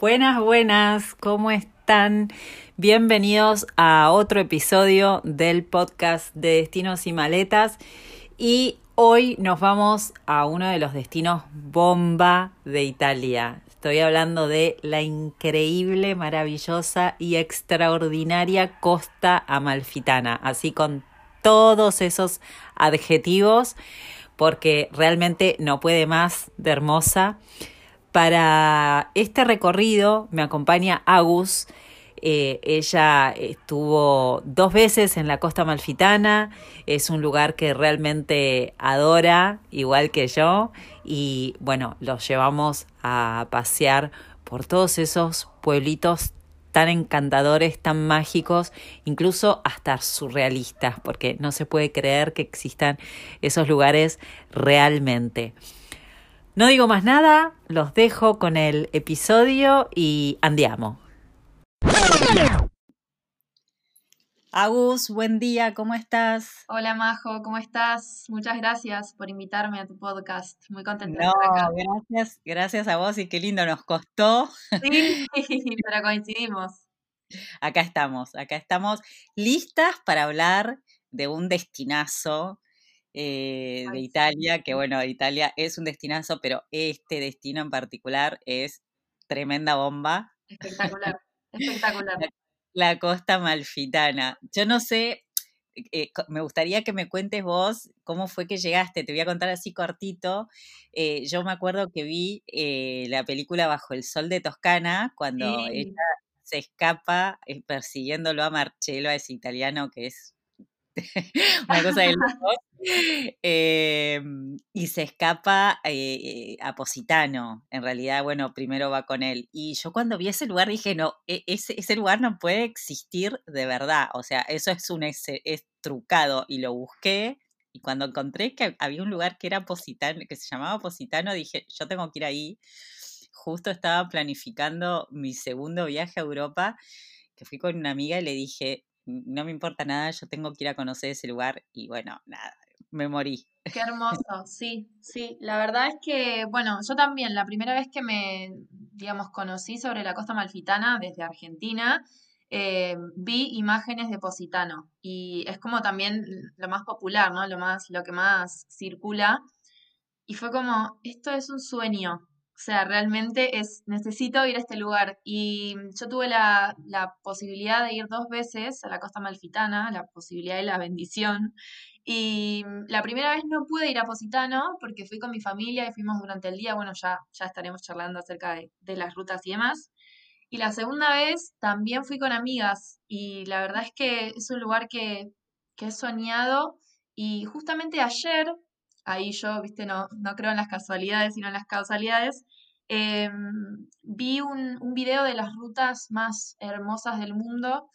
Buenas, buenas, ¿cómo están? Bienvenidos a otro episodio del podcast de Destinos y Maletas. Y hoy nos vamos a uno de los destinos bomba de Italia. Estoy hablando de la increíble, maravillosa y extraordinaria costa amalfitana, así con todos esos adjetivos, porque realmente no puede más de hermosa. Para este recorrido me acompaña Agus. Eh, ella estuvo dos veces en la costa malfitana, es un lugar que realmente adora, igual que yo, y bueno, los llevamos a pasear por todos esos pueblitos tan encantadores, tan mágicos, incluso hasta surrealistas, porque no se puede creer que existan esos lugares realmente. No digo más nada, los dejo con el episodio y andiamo. Agus, buen día, ¿cómo estás? Hola Majo, ¿cómo estás? Muchas gracias por invitarme a tu podcast. Muy contenta no, de estar acá. Gracias, gracias a vos y qué lindo nos costó. Sí, pero coincidimos. Acá estamos, acá estamos listas para hablar de un destinazo eh, de Italia, que bueno, Italia es un destinazo, pero este destino en particular es tremenda bomba. Espectacular, espectacular. La, costa malfitana. Yo no sé, eh, me gustaría que me cuentes vos cómo fue que llegaste. Te voy a contar así cortito. Eh, yo me acuerdo que vi la película Bajo el Sol de Toscana, cuando ella se escapa persiguiéndolo a Marcello, a ese italiano que es una cosa de em, y se escapa eh, a Positano. En realidad, bueno, primero va con él. Y yo cuando vi ese lugar dije, no, e, ese, ese lugar no puede existir de verdad. O sea, eso es un es, trucado. Y lo busqué. Y cuando encontré que había un lugar que era Positano, que se llamaba Positano, dije, yo tengo que ir ahí. Justo estaba planificando mi segundo viaje a Europa, que fui con una amiga y le dije, no me importa nada, yo tengo que ir a conocer ese lugar y bueno, nada, me morí. Qué hermoso, sí, sí. La verdad es que, bueno, yo también, la primera vez que me, digamos, conocí sobre la costa malfitana desde Argentina, eh, vi imágenes de Positano y es como también lo más popular, ¿no? Lo, más, lo que más circula. Y fue como, esto es un sueño, o sea, realmente es, necesito ir a este lugar. Y yo tuve la, posibilidad de ir dos veces a la costa malfitana, la posibilidad de la bendición. Y la primera vez no pude ir a Positano porque fui con mi familia y fuimos durante el día. Bueno, ya, ya estaremos charlando acerca de, las rutas y demás. Y la segunda vez también fui con amigas y la verdad es que es un lugar que, que he soñado. Y justamente ayer ahí yo, viste, no, no creo en las casualidades, sino en las causalidades, em, vi un, un, video de las rutas más hermosas del mundo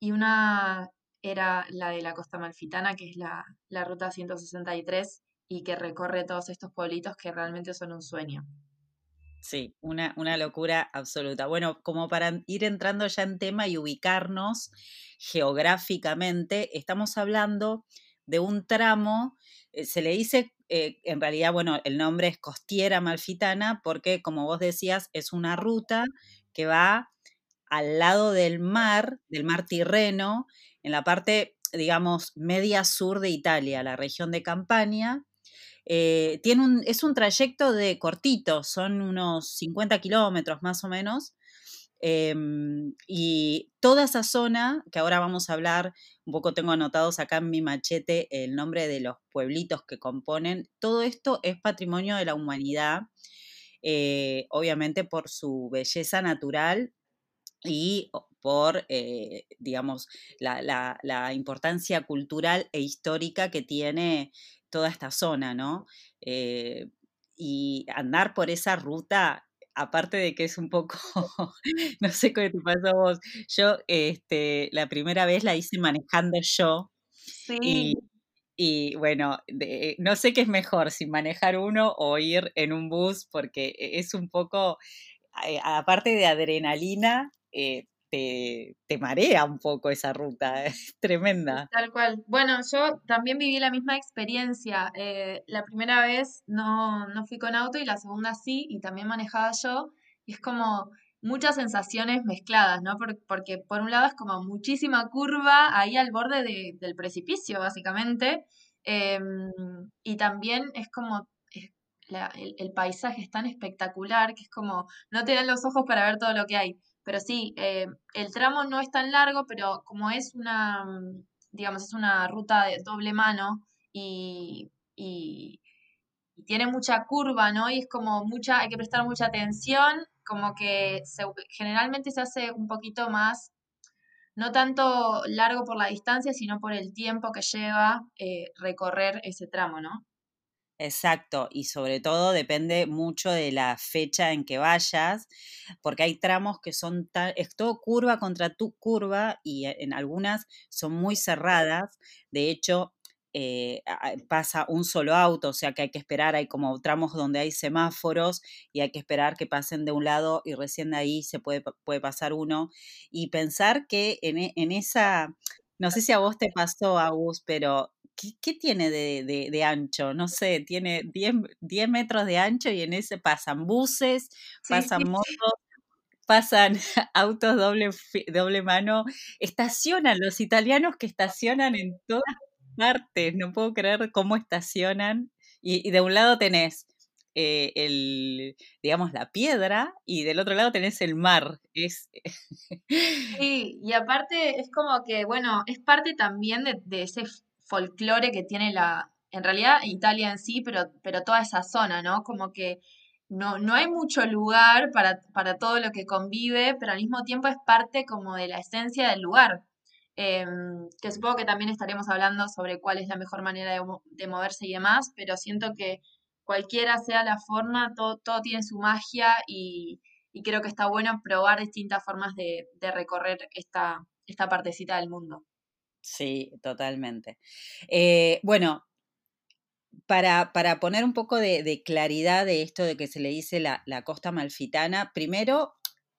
y una era la de la costa malfitana, que es la, la ruta 163 y que recorre todos estos pueblitos que realmente son un sueño. Sí, una, una locura absoluta. Bueno, como para ir entrando ya en tema y ubicarnos geográficamente, estamos hablando de un tramo, eh, se le dice eh, en realidad, bueno, el nombre es Costiera Malfitana porque, como vos decías, es una ruta que va al lado del mar, del mar Tirreno, en la parte, digamos, media sur de Italia, la región de Campania. Eh, tiene un, es un trayecto de cortito, son unos 50 kilómetros más o menos, Em, y toda esa zona, que ahora vamos a hablar, un poco tengo anotados acá en mi machete el nombre de los pueblitos que componen, todo esto es patrimonio de la humanidad, eh, obviamente por su belleza natural y por, eh, digamos, la, importancia cultural e histórica que tiene toda esta zona, ¿no? Eh, y andar por esa ruta aparte de que es un poco, no sé qué te pasó a vos, yo este, la primera vez la hice manejando yo. Sí. Y, bueno, no sé qué es mejor, si manejar uno o ir en un bus, porque e, es un poco, eh, aparte de adrenalina, eh, te, marea un poco esa ruta, es tremenda. Tal cual. Bueno, yo también viví la misma experiencia. Eh, la primera vez no, no fui con auto y la segunda sí, y también manejaba yo. Y es como, muchas sensaciones mezcladas, ¿no? Porque, por un lado es como muchísima curva ahí al borde del precipicio, básicamente, em, y también es como el, paisaje es tan espectacular que es como no te dan los ojos para ver todo lo que hay. Pero sí, eh, el tramo no es tan largo, pero como es una, digamos, es una ruta de doble mano y, y tiene mucha curva, ¿no? Y es como mucha, hay que prestar mucha atención como que generalmente se hace un poquito más, no tanto largo por la distancia, sino por el tiempo que lleva eh, recorrer ese tramo, ¿no? Exacto, y sobre todo depende mucho de la fecha en que vayas, porque hay tramos que son tan, es todo curva contra tu curva y en algunas son muy cerradas. De hecho, eh, pasa un solo auto, o sea que hay que esperar, hay como tramos donde hay semáforos y hay que esperar que pasen de un lado y recién de ahí se puede, puede pasar uno. Y pensar que en, e, esa, no sé si a vos te pasó, Agus, pero ¿qué, tiene de, ancho? No sé, tiene 10, metros de ancho y en ese pasan buses, pasan motos, pasan autos doble, doble mano, estacionan los italianos que estacionan en todas partes, no puedo creer cómo estacionan. Y, de un lado tenés eh, el, digamos, la piedra y del otro lado tenés el mar. Es... sí, y aparte es como que, bueno, es parte también de, ese folclore que tiene la, en realidad Italia en sí, pero, pero toda esa zona, ¿no? Como que no, no hay mucho lugar para, para todo lo que convive, pero al mismo tiempo es parte como de la esencia del lugar. Em, que supongo que también estaremos hablando sobre cuál es la mejor manera de, moverse y demás, pero siento que cualquiera sea la forma, todo, todo tiene su magia y, creo que está bueno probar distintas formas de, recorrer esta, esta partecita del mundo. Sí, totalmente. Eh, bueno, para, para, poner un poco de, claridad de esto de que se le dice la, costa malfitana, primero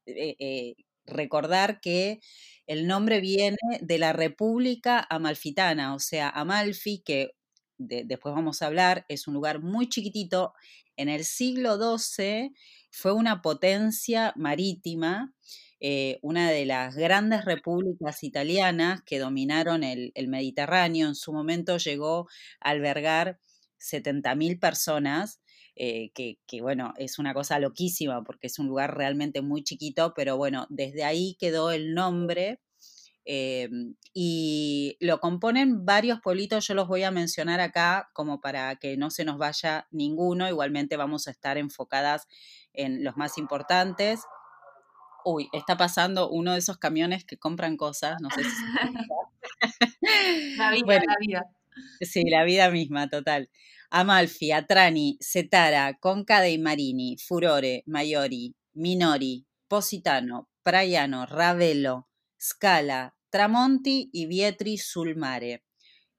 eh, eh, recordar que el nombre viene de la República Amalfitana, o sea, Amalfi, que después vamos a hablar, es un lugar muy chiquitito. En el siglo XII fue una potencia marítima, eh, una de las grandes repúblicas italianas que dominaron el, Mediterráneo. En su momento llegó a albergar 70.000 personas. Eh, que, bueno, es una cosa loquísima porque es un lugar realmente muy chiquito, pero bueno, desde ahí quedó el nombre. Em, y lo componen varios pueblitos, yo los voy a mencionar acá como para que no se nos vaya ninguno, igualmente vamos a estar enfocadas en los más importantes. Uy, está pasando uno de esos camiones que compran cosas, no sé si... la vida, la vida. Sí, la vida misma, total. Amalfi, Atrani, Setara, Conca dei Marini, Furore, Maiori, Minori, Positano, Praiano, Ravello, Scala, Tramonti y Vietri sul Mare.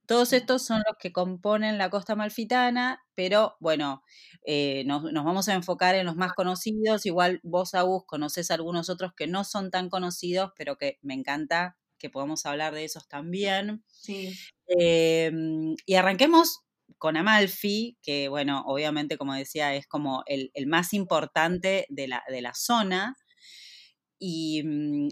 Todos estos son los que componen la costa malfitana, pero bueno, eh, nos, vamos a enfocar en los más conocidos. Igual vos, Agus, conoces algunos otros que no son tan conocidos, pero que me encanta que podamos hablar de esos también. Sí. Em, y arranquemos con Amalfi, que bueno, obviamente, como decía, es como el, más importante de la, de la zona. Y mm,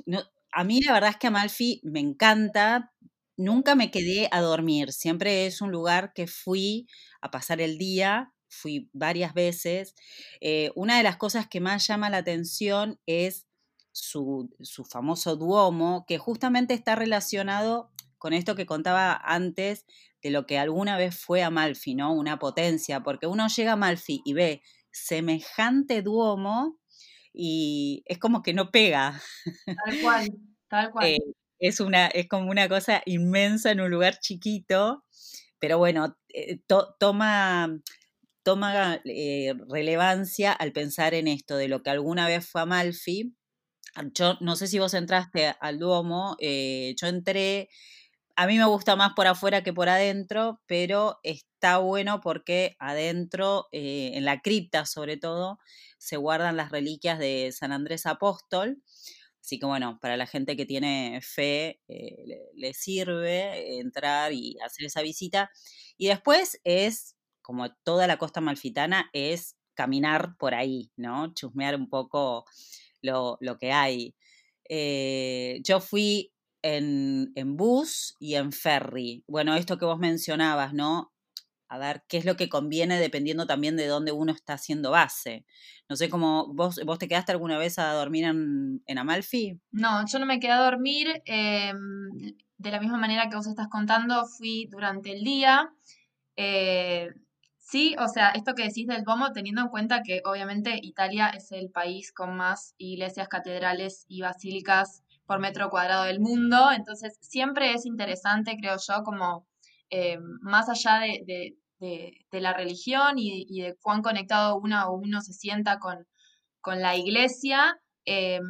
a mí la verdad es que Amalfi me encanta. Nunca me quedé a dormir, siempre es un lugar que fui a pasar el día, fui varias veces. Eh, una de las cosas que más llama la atención es su, su famoso Duomo, que justamente está relacionado con esto que contaba antes de lo que alguna vez fue Amalfi, ¿no? Una potencia, porque uno llega a Amalfi y ve semejante Duomo y es como que no pega. Tal cual, tal cual. Eh, es, una, es como una cosa inmensa en un lugar chiquito, pero bueno, eh, toma, toma eh, relevancia al pensar en esto, de lo que alguna vez fue Amalfi. Yo no sé si vos entraste al Duomo, yo entré a mí me gusta más por afuera que por adentro, pero está bueno porque adentro, eh, en la cripta sobre todo, se guardan las reliquias de San Andrés Apóstol. Así que bueno, para la gente que tiene fe, eh, le, sirve entrar y hacer esa visita. Y después es, como toda la costa malfitana, es caminar por ahí, ¿no? Chusmear un poco lo, que hay. Eh, yo fui en, en, bus y en ferry. Bueno, esto que vos mencionabas, ¿no? A ver, qué es lo que conviene dependiendo también de dónde uno está haciendo base. No sé cómo, ¿vos, vos te quedaste alguna vez a dormir en, en Amalfi? No, yo no me quedé a dormir. Em, de la misma manera que vos estás contando, fui durante el día. Eh, sí, o sea, esto que decís del Duomo, teniendo en cuenta que obviamente Italia es el país con más iglesias, catedrales y basílicas por metro cuadrado del mundo, entonces siempre es interesante, creo yo, como eh, más allá de, la religión y, de cuán conectado uno o uno se sienta con, con la iglesia, eh,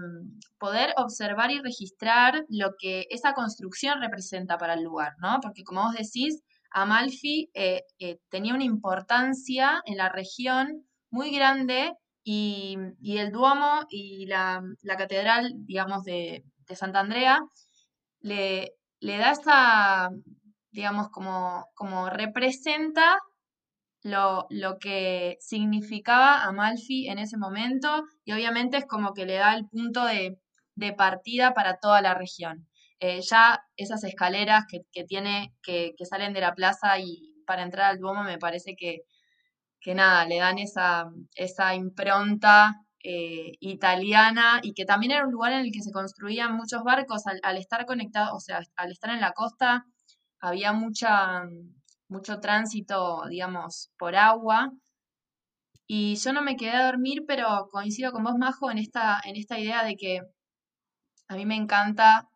poder observar y registrar lo que esa construcción representa para el lugar, ¿no? Porque como vos decís, Amalfi eh, eh, tenía una importancia en la región muy grande y, el Duomo y la, catedral, digamos, de, de Santa Andrea le, da esa, digamos, como, representa lo, que significaba Amalfi en ese momento y obviamente es como que le da el punto de partida para toda la región. Eh, ya esas escaleras que, que tiene, que, que, salen de la plaza y para entrar al Duomo me parece que, que nada, le dan esa, esa impronta eh, italiana y que también era un lugar en el que se construían muchos barcos al, estar conectados, o sea, al estar en la costa había mucha, mucho tránsito, digamos, por agua. Y yo no me quedé a dormir, pero coincido con vos, Majo, en esta, en esta idea de que a mí me encanta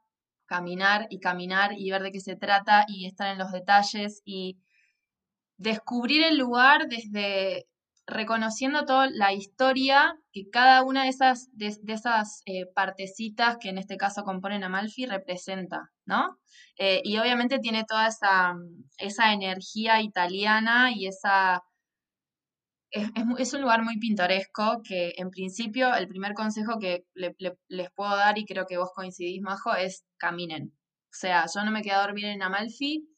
caminar y caminar y ver de qué se trata y estar en los detalles y descubrir el lugar desde reconociendo toda la historia que cada una de esas, de, esas eh, partecitas que en este caso componen Amalfi representa, ¿no? Eh, y obviamente tiene toda esa, esa energía italiana y esa es, un lugar muy pintoresco que en principio el primer consejo que les puedo dar y creo que vos coincidís, Majo, es caminen. O sea, yo no me quedé a dormir en Amalfi,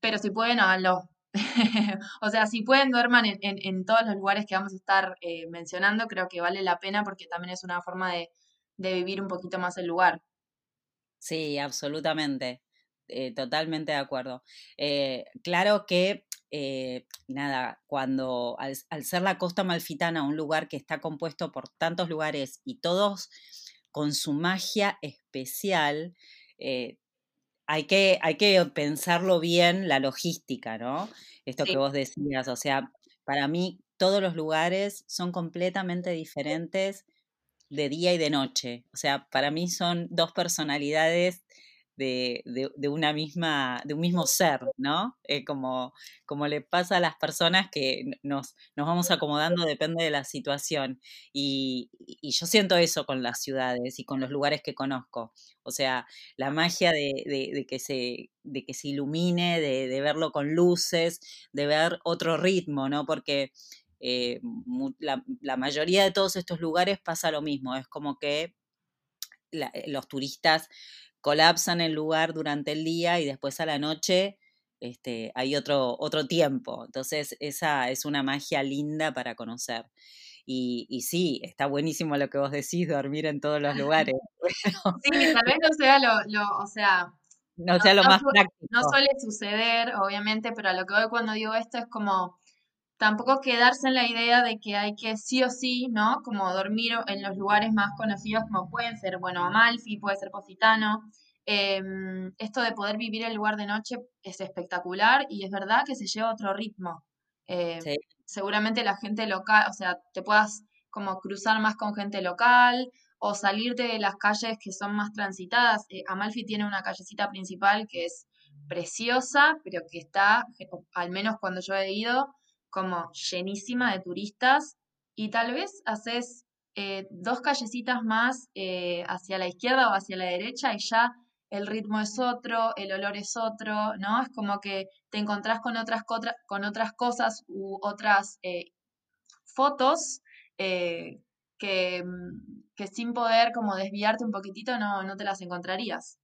pero si pueden, háganlo. o sea, si pueden, duerman en, todos los lugares que vamos a estar eh, mencionando, creo que vale la pena porque también es una forma de, vivir un poquito más el lugar. Sí, absolutamente. Eh, totalmente de acuerdo. Eh, claro que nada, cuando al, ser la costa malfitana un lugar que está compuesto por tantos lugares y todos con su magia especial, eh, hay, que, hay que pensarlo bien la logística, ¿no? Esto que vos decías, o sea, para mí todos los lugares son completamente diferentes de día y de noche. O sea, para mí son dos personalidades de, una misma, de un mismo ser, ¿no? Eh, como, como le pasa a las personas que nos, nos vamos acomodando, depende de la situación. Y, yo siento eso con las ciudades y con los lugares que conozco. O sea, la magia de, que, se, de que se ilumine, de, verlo con luces, de ver otro ritmo, ¿no? Porque eh, la, la, mayoría de todos estos lugares pasa lo mismo, es como que los turistas colapsan el lugar durante el día y después a la noche este, hay otro, otro tiempo. Entonces, esa es una magia linda para conocer. Y, y, sí, está buenísimo lo que vos decís, dormir en todos los lugares. Sí, tal vez no sea lo, o sea, no, sea lo más práctico. No suele suceder, obviamente, pero a lo que voy cuando digo esto es como tampoco quedarse en la idea de que hay que sí o sí, ¿no? Como dormir en los lugares más conocidos como pueden ser, bueno, Amalfi, puede ser Positano. Em, esto de poder vivir el lugar de noche es espectacular y es verdad que se lleva otro ritmo. Em, seguramente la gente local, o sea, te puedas como cruzar más con gente local o salirte de las calles que son más transitadas. Eh, Amalfi tiene una callecita principal que es preciosa, pero que está, al menos cuando yo he ido, como llenísima de turistas y tal vez haces eh, dos callecitas más eh, hacia la izquierda o hacia la derecha y ya el ritmo es otro, el olor es otro, ¿no? Es como que te encontrás con otras, con otras cosas u otras eh, fotos que, que, sin poder como desviarte un poquitito no, no te las encontrarías.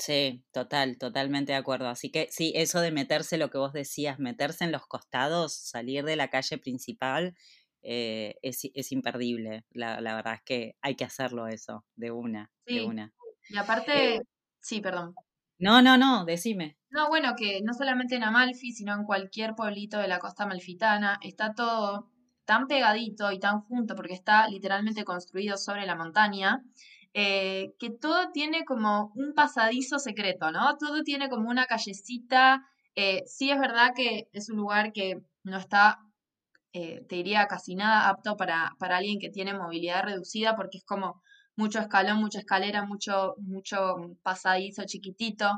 Sí, total, totalmente de acuerdo. Así que sí, eso de meterse, lo que vos decías, meterse en los costados, salir de la calle principal, eh, es, imperdible. La, verdad es que hay que hacerlo eso, de una, de una. Y aparte, sí, perdón. No, no, no, decime. No, bueno, que no solamente en Amalfi, sino en cualquier pueblito de la costa amalfitana, está todo tan pegadito y tan junto, porque está literalmente construido sobre la montaña, eh, que todo tiene como un pasadizo secreto, ¿no? Todo tiene como una callecita. Eh, sí es verdad que es un lugar que no está, eh, te diría, casi nada apto para, para alguien que tiene movilidad reducida, porque es como mucho escalón, mucha escalera, mucho, mucho pasadizo chiquitito.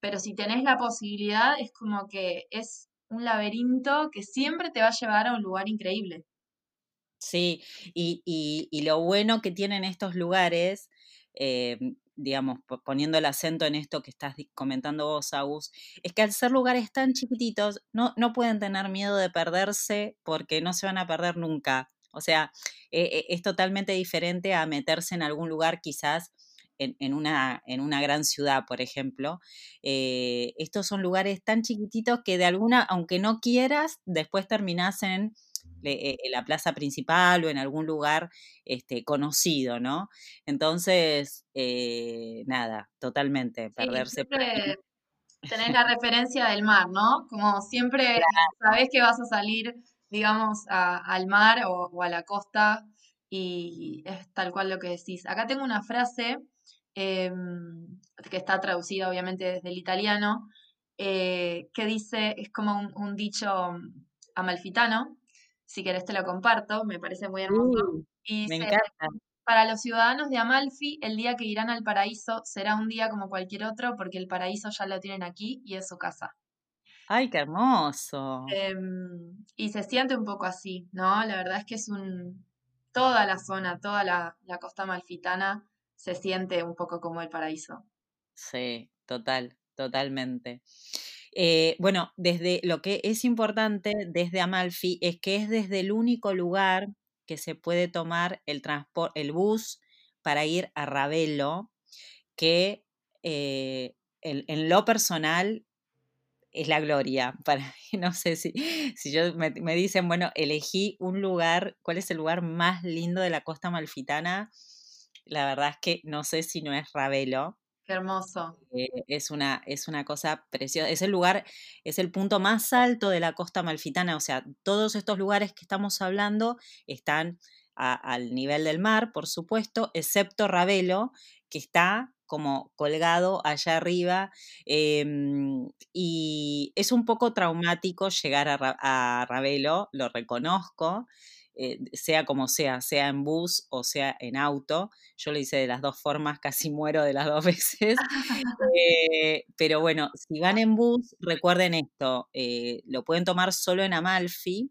Pero si tenés la posibilidad, es como que es un laberinto que siempre te va a llevar a un lugar increíble. Sí, y, lo bueno que tienen estos lugares, eh, digamos, poniendo el acento en esto que estás comentando vos, Agus, es que al ser lugares tan chiquititos, no, no pueden tener miedo de perderse porque no se van a perder nunca. O sea, eh, eh, es totalmente diferente a meterse en algún lugar quizás en, una, en una gran ciudad, por ejemplo. estos son lugares tan chiquititos que de alguna, aunque no quieras, después terminás en eh, en la plaza principal o en algún lugar este, conocido, ¿no? Entonces, eh, nada, totalmente, perderse. Sí, tenés la referencia del mar, ¿no? Como siempre sabés que vas a salir, digamos, al mar o, a la costa y es tal cual lo que decís. Acá tengo una frase em, que está traducida obviamente desde el italiano, eh, que dice, es como un, un dicho amalfitano, si querés te lo comparto, me parece muy hermoso. y me encanta. Para los ciudadanos de Amalfi, el día que irán al paraíso será un día como cualquier otro, porque el paraíso ya lo tienen aquí y es su casa. ¡Ay, qué hermoso! Em, y se siente un poco así, ¿no? La verdad es que es un. Toda la zona, toda la, la costa amalfitana se siente un poco como el paraíso. Sí, total, totalmente. Eh, bueno, desde lo que es importante desde Amalfi es que es desde el único lugar que se puede tomar el, el bus para ir a Ravelo, que eh, en, lo personal es la gloria. Para no sé si, si yo me, me, dicen, bueno, elegí un lugar, ¿cuál es el lugar más lindo de la costa malfitana? La verdad es que no sé si no es Ravelo. Qué hermoso. Eh, es, una, es una cosa preciosa. Es el lugar, es el punto más alto de la costa malfitana. O sea, todos estos lugares que estamos hablando están al nivel del mar, por supuesto, excepto Ravelo, que está como colgado allá arriba. Em, y es un poco traumático llegar a, a Ravelo, lo reconozco. Eh, sea como sea, sea en bus o sea en auto. Yo lo hice de las dos formas, casi muero de las dos veces. Eh, pero bueno, si van en bus, recuerden esto, eh, lo pueden tomar solo en Amalfi.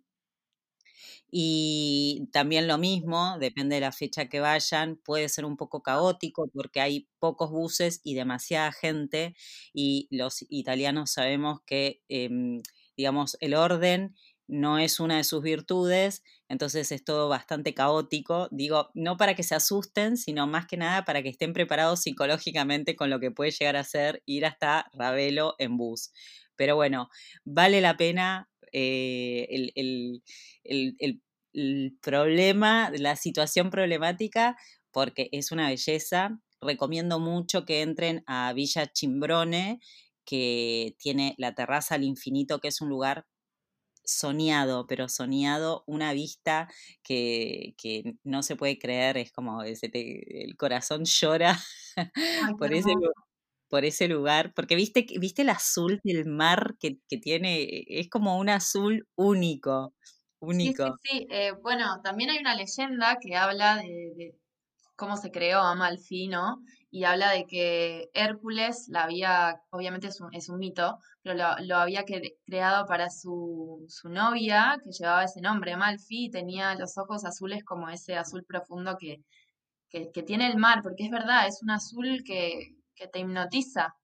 Y también lo mismo, depende de la fecha que vayan, puede ser un poco caótico porque hay pocos buses y demasiada gente y los italianos sabemos que, em, digamos, el orden no es una de sus virtudes, entonces es todo bastante caótico. Digo, no para que se asusten, sino más que nada para que estén preparados psicológicamente con lo que puede llegar a ser ir hasta Ravelo en bus. Pero bueno, vale la pena eh, el, el problema, la situación problemática, porque es una belleza. Recomiendo mucho que entren a Villa Chimbrone, que tiene la terraza al infinito, que es un lugar soñado, pero soñado, una vista que, no se puede creer, es como el corazón llora por, ese, por ese lugar, porque viste, viste el azul del mar que, tiene, es como un azul único. Único. Sí, sí, sí. Eh, bueno, también hay una leyenda que habla de, cómo se creó Amalfi, ¿no? Y habla de que Hércules la había, obviamente es un, es un mito, pero lo, había creado para su, su, novia, que llevaba ese nombre, Amalfi, y tenía los ojos azules como ese azul profundo que, que, tiene el mar, porque es verdad, es un azul que, que te hipnotiza.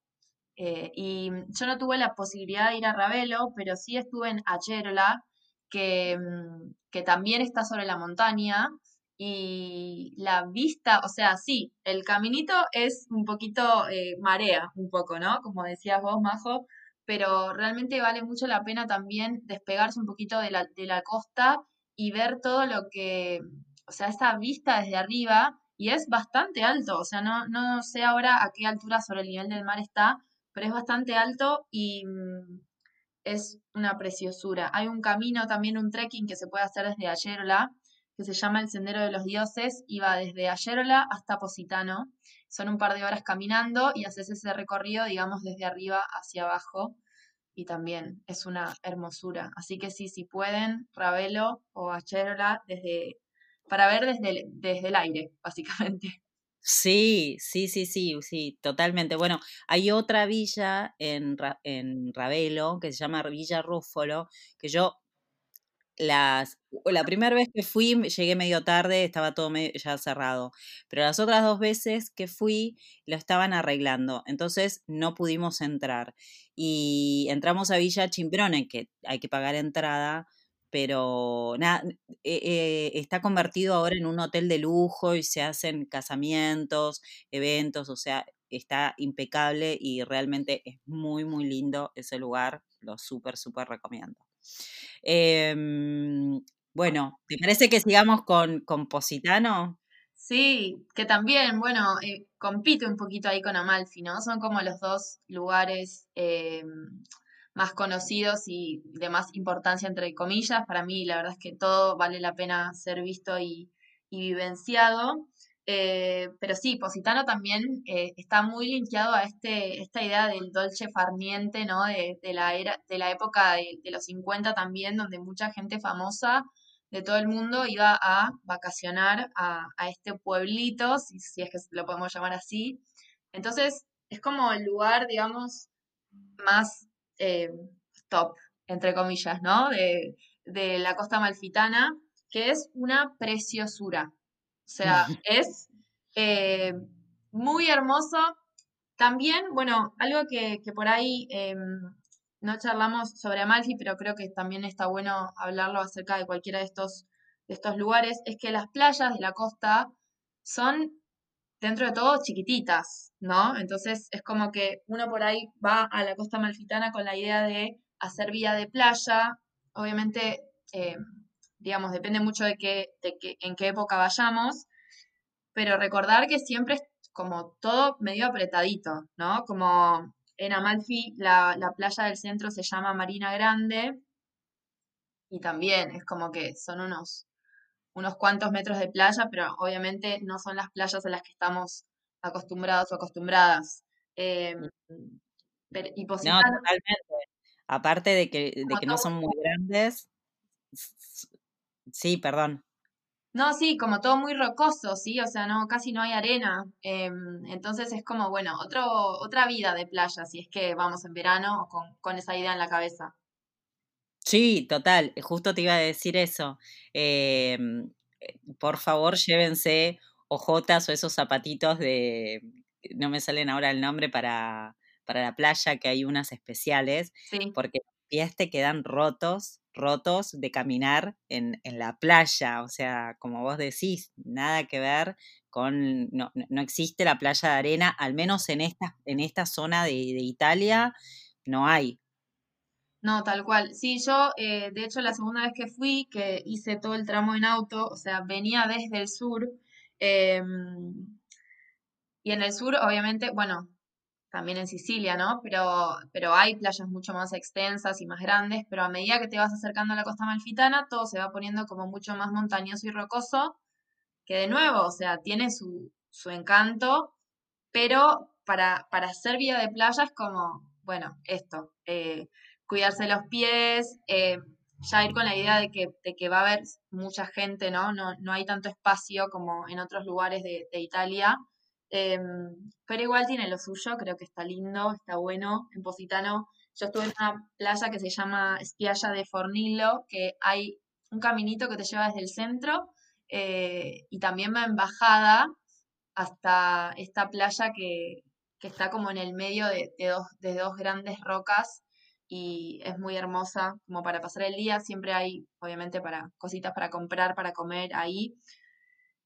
Eh, y yo no tuve la posibilidad de ir a Ravelo, pero sí estuve en Acherola, que, mm, que también está sobre la montaña, y la vista, o sea, sí, el caminito es un poquito eh, marea, un poco, ¿no? Como decías vos, Majo, pero realmente vale mucho la pena también despegarse un poquito de la, de la costa y ver todo lo que, o sea, esa vista desde arriba, y es bastante alto, o sea, no, no sé ahora a qué altura sobre el nivel del mar está, pero es bastante alto y mm, es una preciosura. Hay un camino, también un trekking que se puede hacer desde Ayerola, que se llama el Sendero de los Dioses, y va desde Ayerola hasta Positano. Son un par de horas caminando y haces ese recorrido, digamos, desde arriba hacia abajo. Y también es una hermosura. Así que sí, si pueden, Ravelo o Ayerola desde, para ver desde desde el aire, básicamente. Sí, sí, sí, sí, sí, totalmente. Bueno, hay otra villa en, en Ravelo que se llama Villa Rúfolo, que yo las, la primera vez que fui llegué medio tarde, estaba todo ya cerrado, pero las otras dos veces que fui lo estaban arreglando, entonces no pudimos entrar. Y entramos a Villa Chimbrone, que hay que pagar entrada, pero nada, eh, eh, está convertido ahora en un hotel de lujo y se hacen casamientos, eventos, o sea, está impecable y realmente es muy, muy lindo ese lugar, lo súper, súper recomiendo. Em, bueno, ¿te parece que sigamos con, con Positano? Sí, que también, bueno, eh, compite un poquito ahí con Amalfi, ¿no? Son como los dos lugares em, más conocidos y de más importancia, entre comillas. Para mí, la verdad es que todo vale la pena ser visto y, vivenciado. Eh, pero sí, Positano también eh, está muy linkeado a este, esta idea del dolce farniente, ¿no? De, la, era, de la época de, los 50 también, donde mucha gente famosa de todo el mundo iba a vacacionar a, este pueblito, si, es que lo podemos llamar así. Entonces, es como el lugar, digamos, más eh, top, entre comillas, ¿no? De, la costa malfitana, que es una preciosura. O sea, es eh, muy hermoso. También, bueno, algo que, por ahí em, no charlamos sobre Amalfi, pero creo que también está bueno hablarlo acerca de cualquiera de estos, de estos lugares, es que las playas de la costa son dentro de todo chiquititas, ¿no? Entonces es como que uno por ahí va a la costa malfitana con la idea de hacer vía de playa, obviamente, eh, digamos, depende mucho de, qué, de en qué época vayamos, pero recordar que siempre es como todo medio apretadito, ¿no? Como en Amalfi la, la playa del centro se llama Marina Grande y también es como que son unos unos cuantos metros de playa, pero obviamente no son las playas a las que estamos acostumbrados o acostumbradas. Eh, y no, totalmente. Aparte de que, de que no son muy grandes. Sí, perdón. No, sí, como todo muy rocoso, sí, o sea, no, casi no hay arena. Em, entonces es como, bueno, otro, otra vida de playa, si es que vamos en verano con, con esa idea en la cabeza. Sí, total, justo te iba a decir eso. Em, eh, por favor, llévense ojotas o esos zapatitos de, no me salen ahora el nombre para, para la playa, que hay unas especiales, porque los pies te quedan rotos, rotos de caminar en, en, la playa, o sea, como vos decís, nada que ver con, no, no existe la playa de arena, al menos en esta, en esta zona de, de Italia, no hay. No, tal cual. Sí, yo, eh, de hecho, la segunda vez que fui, que hice todo el tramo en auto, o sea, venía desde el sur, em, y en el sur, obviamente, bueno, también en Sicilia, ¿no? Pero, pero hay playas mucho más extensas y más grandes, pero a medida que te vas acercando a la costa malfitana, todo se va poniendo como mucho más montañoso y rocoso, que de nuevo, o sea, tiene su, su encanto, pero para, para hacer vida de playa es como, bueno, esto. Eh, cuidarse los pies, eh, ya ir con la idea de que, de que va a haber mucha gente, ¿no? No, no hay tanto espacio como en otros lugares de, Italia. Em, pero igual tiene lo suyo, creo que está lindo, está bueno. En Positano, yo estuve en una playa que se llama Spiaggia de Fornillo, que hay un caminito que te lleva desde el centro eh, y también va en bajada hasta esta playa que, que está como en el medio de, de, dos, de dos grandes rocas y es muy hermosa como para pasar el día. Siempre hay, obviamente, para cositas para comprar, para comer ahí.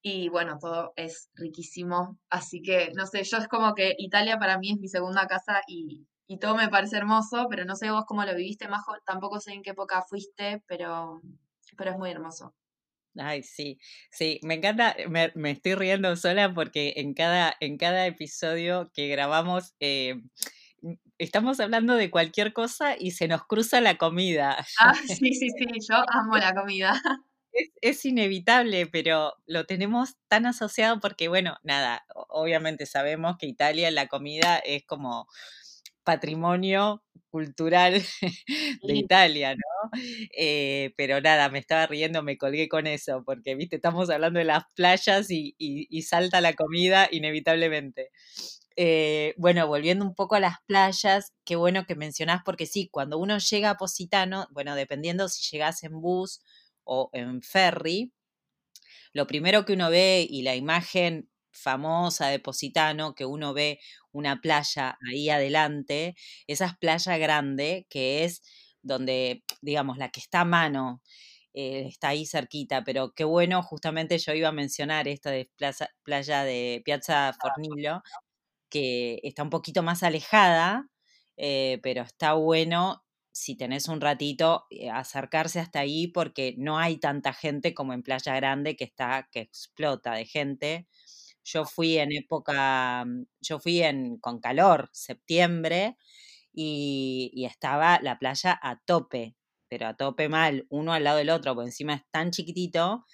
Y bueno, todo es riquísimo. Así que, no sé, yo es como que Italia para mí es mi segunda casa y, y todo me parece hermoso, pero no sé vos cómo lo viviste, Majo. Tampoco sé en qué época fuiste, pero, pero es muy hermoso. Ay, sí, sí, me encanta, me, me, estoy riendo sola porque en cada, en cada episodio que grabamos eh, estamos hablando de cualquier cosa y se nos cruza la comida. Ah, sí, sí, sí, yo amo la comida. Es, es, inevitable, pero lo tenemos tan asociado porque, bueno, nada, obviamente sabemos que Italia, la comida es como patrimonio cultural de Italia, ¿no? Eh, pero nada, me estaba riendo, me colgué con eso, porque, viste, estamos hablando de las playas y, y, salta la comida inevitablemente. Eh, bueno, volviendo un poco a las playas, qué bueno que mencionás, porque sí, cuando uno llega a Positano, bueno, dependiendo si llegas en bus o en ferry, lo primero que uno ve y la imagen famosa de Positano, que uno ve una playa ahí adelante, esa es playa grande, que es donde, digamos, la que está a mano, eh, está ahí cerquita, pero qué bueno, justamente yo iba a mencionar esta de playa de Piazza Fornillo, que está un poquito más alejada, eh, pero está bueno si tenés un ratito eh, acercarse hasta ahí porque no hay tanta gente como en Playa Grande que está que explota de gente. Yo fui en época, mm, yo fui en, con calor, septiembre, y, estaba la playa a tope, pero a tope mal, uno al lado del otro, porque encima es tan chiquitito,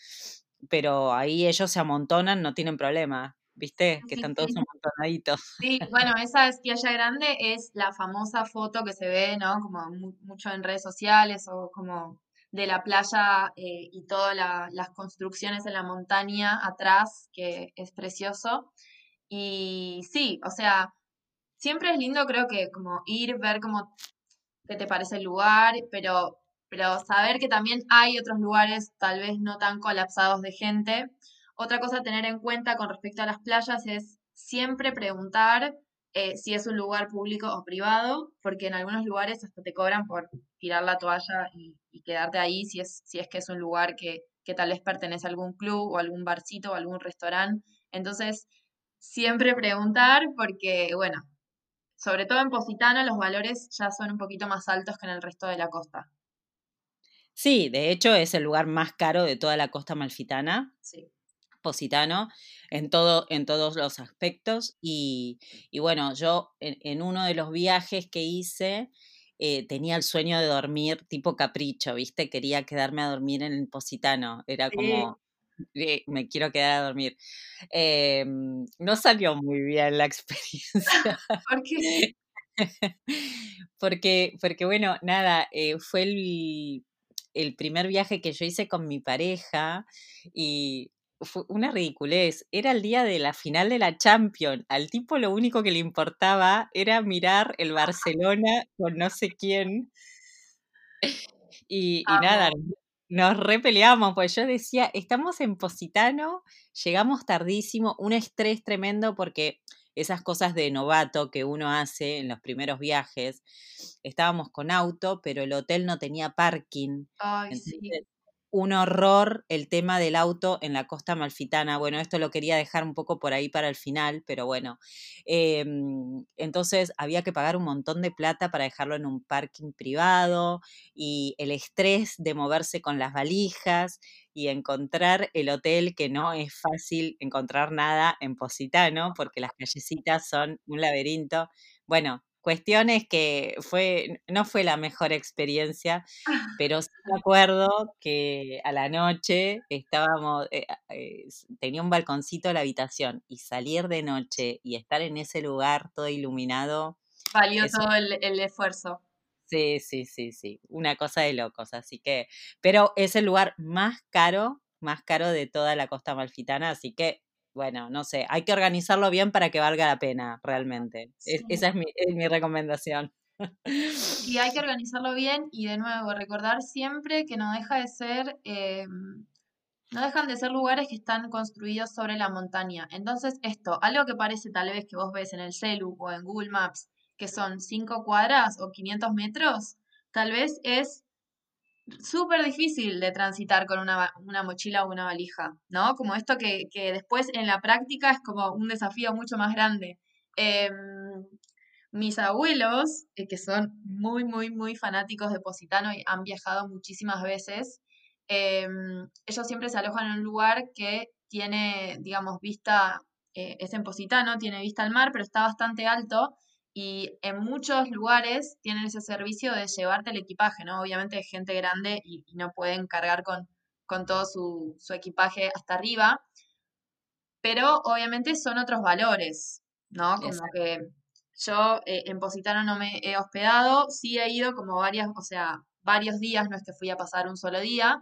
pero ahí ellos se amontonan, no tienen problema. ¿Viste? Que están todos amontonaditos. Sí, bueno, esa es Playa Grande, es la famosa foto que se ve, ¿no? Como mucho en redes sociales o como de la playa eh, y todas las construcciones en la montaña atrás, que es precioso. Y sí, o sea, siempre es lindo creo que como ir, ver cómo qué te parece el lugar, pero, pero saber que también hay otros lugares tal vez no tan colapsados de gente. Otra cosa a tener en cuenta con respecto a las playas es siempre preguntar eh, si es un lugar público o privado, porque en algunos lugares hasta te cobran por tirar la toalla y, quedarte ahí si es, si es que es un lugar que, que tal vez pertenece a algún club o algún barcito o algún restaurante. Entonces, siempre preguntar porque, bueno, sobre todo en Positano los valores ya son un poquito más altos que en el resto de la costa. Sí, de hecho es el lugar más caro de toda la costa malfitana. Sí. Positano en, todo, en todos los aspectos. Y, bueno, yo en, uno de los viajes que hice eh, tenía el sueño de dormir tipo capricho, ¿viste? Quería quedarme a dormir en el Positano. Era como, eh, me quiero quedar a dormir. Em, no salió muy bien la experiencia. ¿Por qué? porque, porque, bueno, nada, eh, fue el, el primer viaje que yo hice con mi pareja y fue una ridiculez. Era el día de la final de la Champions. Al tipo lo único que le importaba era mirar el Barcelona con no sé quién. Y, y nada, nos repeleamos, pues yo decía, estamos en Positano, llegamos tardísimo, un estrés tremendo porque esas cosas de novato que uno hace en los primeros viajes, estábamos con auto, pero el hotel no tenía parking. Ay, sí un horror el tema del auto en la costa malfitana. Bueno, esto lo quería dejar un poco por ahí para el final, pero bueno. Em, entonces había que pagar un montón de plata para dejarlo en un parking privado y el estrés de moverse con las valijas y encontrar el hotel, que no es fácil encontrar nada en Positano, porque las callecitas son un laberinto. Bueno, Cuestiones que fue, no fue la mejor experiencia, pero sí me acuerdo que a la noche estábamos, eh, eh, tenía un balconcito a la habitación y salir de noche y estar en ese lugar todo iluminado. Valió todo el, el esfuerzo. Sí, sí, sí, sí, una cosa de locos, así que, pero es el lugar más caro, más caro de toda la costa malfitana, así que bueno, no sé, hay que organizarlo bien para que valga la pena realmente. esa es mi, recomendación. Y hay que organizarlo bien y de nuevo recordar siempre que no deja de ser, eh, no dejan de ser lugares que están construidos sobre la montaña. Entonces esto, algo que parece tal vez que vos ves en el celu o en Google Maps, que son 5 cuadras o 500 metros, tal vez es súper difícil de transitar con una, mochila o una valija, ¿no? Como esto que, después en la práctica es como un desafío mucho más grande. Em, mis abuelos, eh, que son muy, muy, muy fanáticos de Positano y han viajado muchísimas veces, em, ellos siempre se alojan en un lugar que tiene, digamos, vista, eh, es en Positano, tiene vista al mar, pero está bastante alto y en muchos lugares tienen ese servicio de llevarte el equipaje, ¿no? Obviamente es gente grande y, no pueden cargar con, con todo su, su, equipaje hasta arriba, pero obviamente son otros valores, ¿no? Como que yo eh, en Positano no me he hospedado, sí he ido como varias, o sea, varios días, no es que fui a pasar un solo día,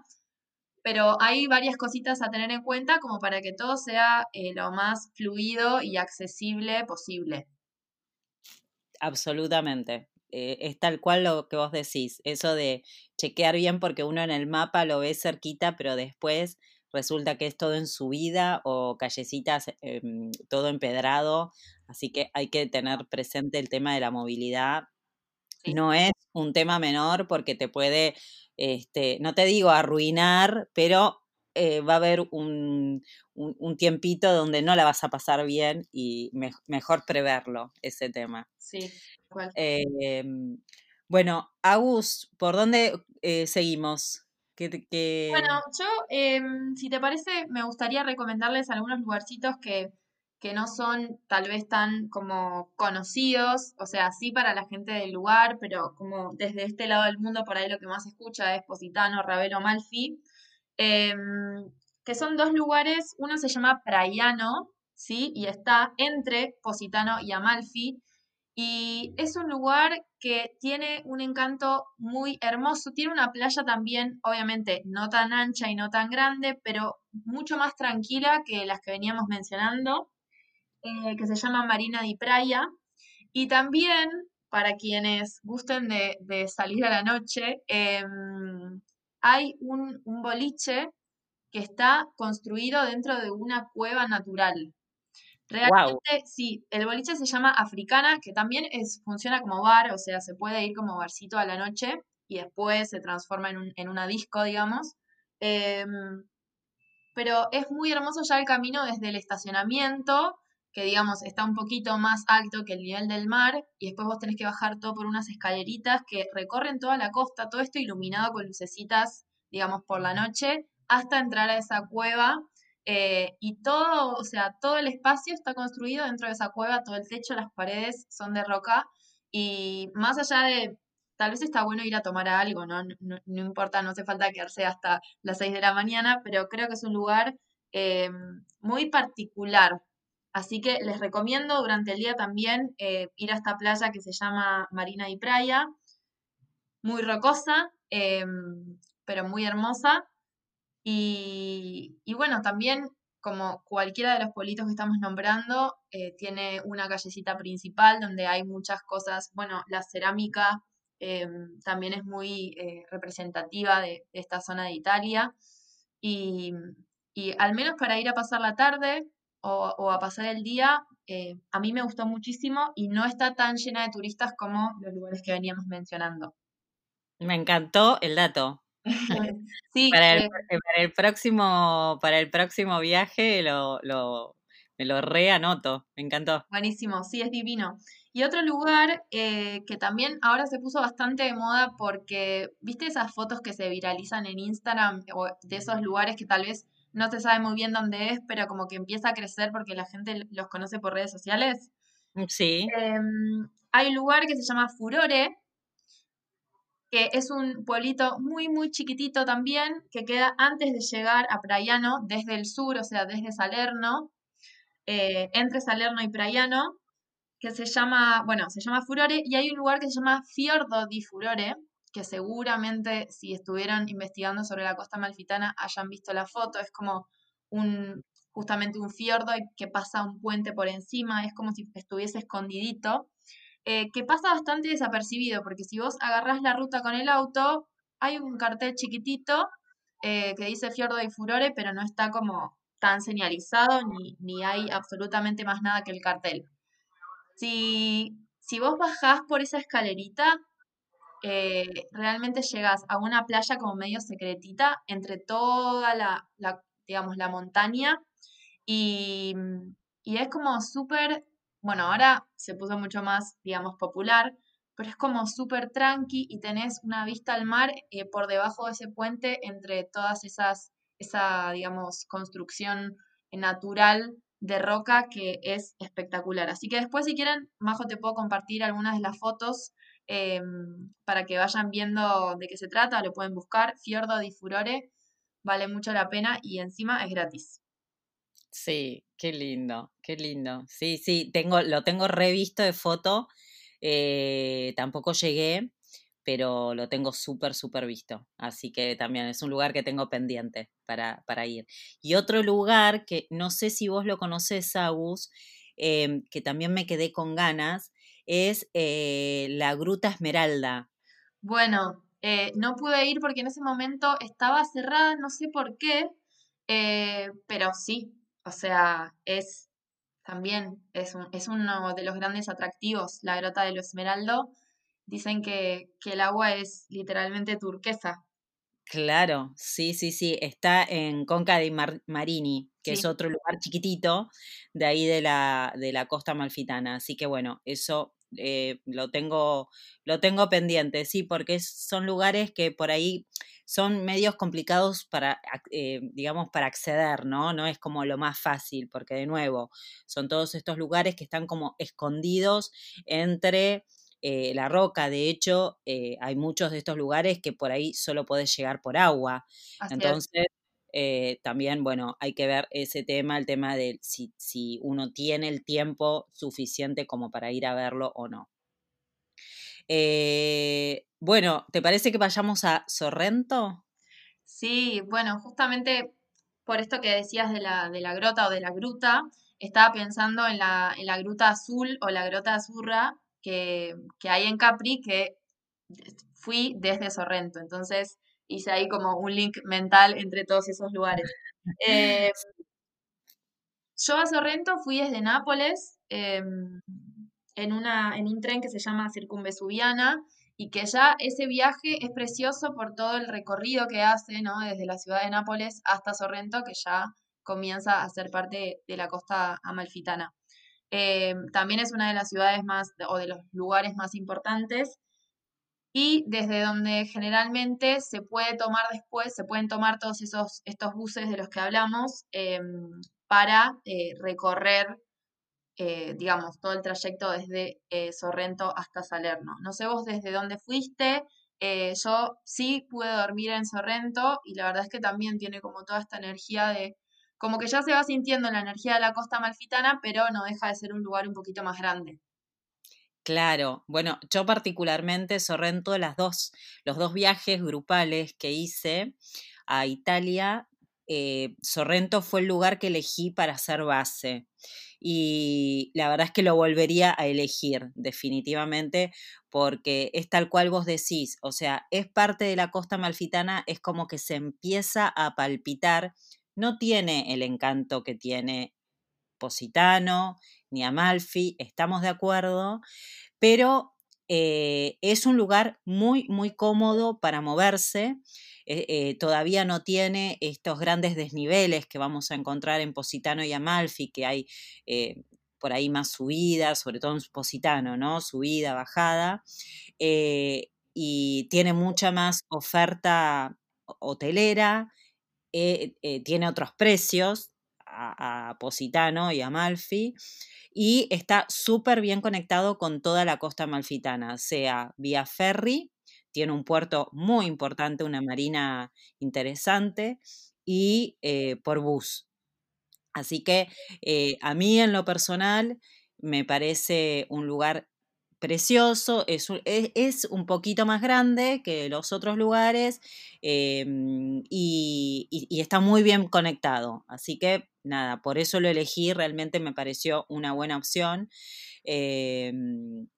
pero hay varias cositas a tener en cuenta como para que todo sea eh, lo más fluido y accesible posible. Absolutamente. Eh, es tal cual lo que vos decís, eso de chequear bien porque uno en el mapa lo ve cerquita, pero después resulta que es todo en subida o callecitas, em, todo empedrado, así que hay que tener presente el tema de la movilidad. No es un tema menor porque te puede, este, no te digo arruinar, pero eh, va a haber un, tiempito donde no la vas a pasar bien y mejor preverlo, ese tema. Sí, em, bueno, Agus, ¿por dónde eh, seguimos? Bueno, yo, em, si te parece, me gustaría recomendarles algunos lugarcitos que, que no son tal vez tan como conocidos, o sea, sí para la gente del lugar, pero como desde este lado del mundo por ahí lo que más se escucha es Positano, Ravelo, Malfi, em, que son dos lugares, uno se llama Praiano, ¿sí? Y está entre Positano y Amalfi, y es un lugar que tiene un encanto muy hermoso. Tiene una playa también, obviamente, no tan ancha y no tan grande, pero mucho más tranquila que las que veníamos mencionando, eh, que se llama Marina di Praia. Y también, para quienes gusten de, salir a la noche, em, hay un, un boliche que está construido dentro de una cueva natural. Realmente, sí, el boliche se llama Africana, que también es, funciona como bar, o sea, se puede ir como barcito a la noche y después se transforma en, un, en una disco, digamos. Em, pero es muy hermoso ya el camino desde el estacionamiento, que digamos está un poquito más alto que el nivel del mar, y después vos tenés que bajar todo por unas escaleritas que recorren toda la costa, todo esto iluminado con lucecitas, digamos, por la noche, hasta entrar a esa cueva eh, y todo, o sea, todo el espacio está construido dentro de esa cueva, todo el techo, las paredes son de roca. Y más allá de, tal vez está bueno ir a tomar algo, ¿no? No, importa, no hace falta quedarse hasta las 6 de la mañana, pero creo que es un lugar eh, muy particular. Así que les recomiendo durante el día también eh, ir a esta playa que se llama Marina y Praia, muy rocosa, pero muy hermosa. Y, bueno, también como cualquiera de los pueblitos que estamos nombrando, eh, tiene una callecita principal donde hay muchas cosas, bueno, la cerámica eh, también es muy eh, representativa de, esta zona de Italia. Y, al menos para ir a pasar la tarde o, o a pasar el día, a mí me gustó muchísimo y no está tan llena de turistas como los lugares que veníamos mencionando. Me encantó el dato. sí, para, el, para, el, próximo, para el próximo viaje lo, lo, me lo reanoto, me encantó. Buenísimo, sí, es divino. Y otro lugar eh, que también ahora se puso bastante de moda porque, ¿viste esas fotos que se viralizan en Instagram o de esos lugares que tal vez no se sabe muy bien dónde es, pero como que empieza a crecer porque la gente los conoce por redes sociales? Mm, sí. Em, hay un lugar que se llama Furore, que es un pueblito muy, muy chiquitito también, que queda antes de llegar a Praiano, desde el sur, o sea, desde Salerno, eh, entre Salerno y Praiano, que se llama, bueno, se llama Furore, y hay un lugar que se llama Fiordo di Furore, que seguramente si estuvieron investigando sobre la costa malfitana hayan visto la foto, es como un, justamente un fiordo que pasa un puente por encima, es como si estuviese escondidito. Eh, que pasa bastante desapercibido, porque si vos agarrás la ruta con el auto, hay un cartel chiquitito eh, que dice Fiordo y Furore, pero no está como tan señalizado ni, ni hay absolutamente más nada que el cartel. Si, si vos bajás por esa escalerita, eh, realmente llegas a una playa como medio secretita entre toda la, digamos, la montaña y, y es como súper bueno, ahora se puso mucho más, digamos, popular, pero es como súper tranqui y tenés una vista al mar eh, por debajo de ese puente entre todas esas, esa, digamos, construcción natural de roca que es espectacular. Así que después, si quieren, Majo, te puedo compartir algunas de las fotos em, para que vayan viendo de qué se trata, lo pueden buscar, Fiordo di Furore, vale mucho la pena y encima es gratis. Sí, qué lindo, qué lindo. Sí, sí, tengo, lo tengo revisto de foto. Eh, tampoco llegué, pero lo tengo súper, súper visto. Así que también es un lugar que tengo pendiente para, para ir. Y otro lugar que no sé si vos lo conocés, Agus, em, que también me quedé con ganas, es eh, la Gruta Esmeralda. Bueno, eh, no pude ir porque en ese momento estaba cerrada, no sé por qué, pero sí, o sea, es también es, es uno de los grandes atractivos, la Grota de lo Esmeraldo. Dicen que, el agua es literalmente turquesa. Claro, sí, sí, sí. Está en Conca de Marini, que es otro lugar chiquitito de ahí de la, de la costa malfitana. Así que bueno, eso eh, lo, tengo, lo tengo pendiente, sí, porque son lugares que por ahí son medios complicados para, eh, digamos, para acceder, ¿no? No es como lo más fácil, porque de nuevo, son todos estos lugares que están como escondidos entre eh, la roca. De hecho, eh, hay muchos de estos lugares que por ahí solo podés llegar por agua. Entonces, también, bueno, hay que ver ese tema, el tema de si, si uno tiene el tiempo suficiente como para ir a verlo o no. Eh, bueno, ¿te parece que vayamos a Sorrento? Sí, bueno, justamente por esto que decías de la, de la grota o de la gruta, estaba pensando en la, en la gruta azul o la grota azurra que, que hay en Capri, que fui desde Sorrento. Entonces hice ahí como un link mental entre todos esos lugares. Eh, yo a Sorrento fui desde Nápoles. Em, en, una, en un tren que se llama Circunvesuviana y que ya ese viaje es precioso por todo el recorrido que hace, ¿no? Desde la ciudad de Nápoles hasta Sorrento, que ya comienza a ser parte de la costa amalfitana. Eh, también es una de las ciudades más, o de los lugares más importantes, y desde donde generalmente se puede tomar después, se pueden tomar todos esos, estos buses de los que hablamos eh, para eh, recorrer eh, digamos, todo el trayecto desde Sorrento hasta Salerno. No sé vos desde dónde fuiste, yo sí pude dormir en Sorrento y la verdad es que también tiene como toda esta energía de, como que ya se va sintiendo la energía de la costa malfitana, pero no deja de ser un lugar un poquito más grande. Claro, bueno, yo particularmente Sorrento, las dos, los dos viajes grupales que hice a Italia, Sorrento fue el lugar que elegí para hacer base y la verdad es que lo volvería a elegir definitivamente porque es tal cual vos decís, o sea, es parte de la costa malfitana, es como que se empieza a palpitar, no tiene el encanto que tiene Positano ni Amalfi, estamos de acuerdo, pero eh, es un lugar muy, muy cómodo para moverse. Eh, eh, todavía no tiene estos grandes desniveles que vamos a encontrar en Positano y Amalfi, que hay por ahí más subida, sobre todo en Positano, ¿no? Subida, bajada. y tiene mucha más oferta hotelera, tiene otros precios a, a Positano y Amalfi y está súper bien conectado con toda la costa amalfitana, sea vía ferry, tiene un puerto muy importante, una marina interesante, y eh, por bus. Así que eh, a mí en lo personal me parece un lugar precioso, es, es, un poquito más grande que los otros lugares em, y, está muy bien conectado. Así que nada, por eso lo elegí, realmente me pareció una buena opción. Em,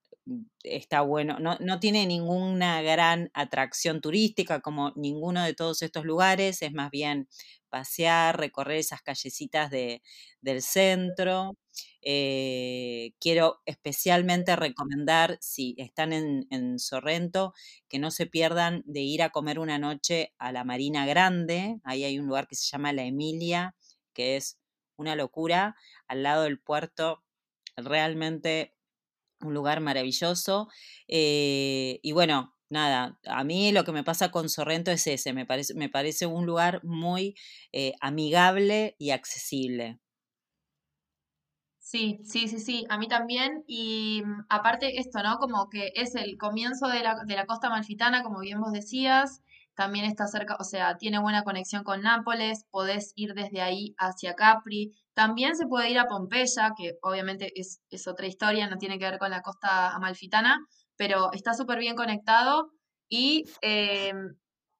está bueno, no, no, tiene ninguna gran atracción turística como ninguno de todos estos lugares, es más bien pasear, recorrer esas callecitas de, del centro. Eh, quiero especialmente recomendar, si están en, en, Sorrento, que no se pierdan de ir a comer una noche a la Marina Grande. Ahí hay un lugar que se llama La Emilia, que es una locura, al lado del puerto, realmente un lugar maravilloso. Eh, y bueno, nada, a mí lo que me pasa con Sorrento es ese, me parece, me parece un lugar muy eh, amigable y accesible. Sí, sí, sí, sí, a mí también. Y mm, aparte esto, ¿no? Como que es el comienzo de la, de la costa malfitana, como bien vos decías. También está cerca, o sea, tiene buena conexión con Nápoles, podés ir desde ahí hacia Capri. También se puede ir a Pompeya, que obviamente es, es otra historia, no tiene que ver con la costa amalfitana, pero está súper bien conectado y eh,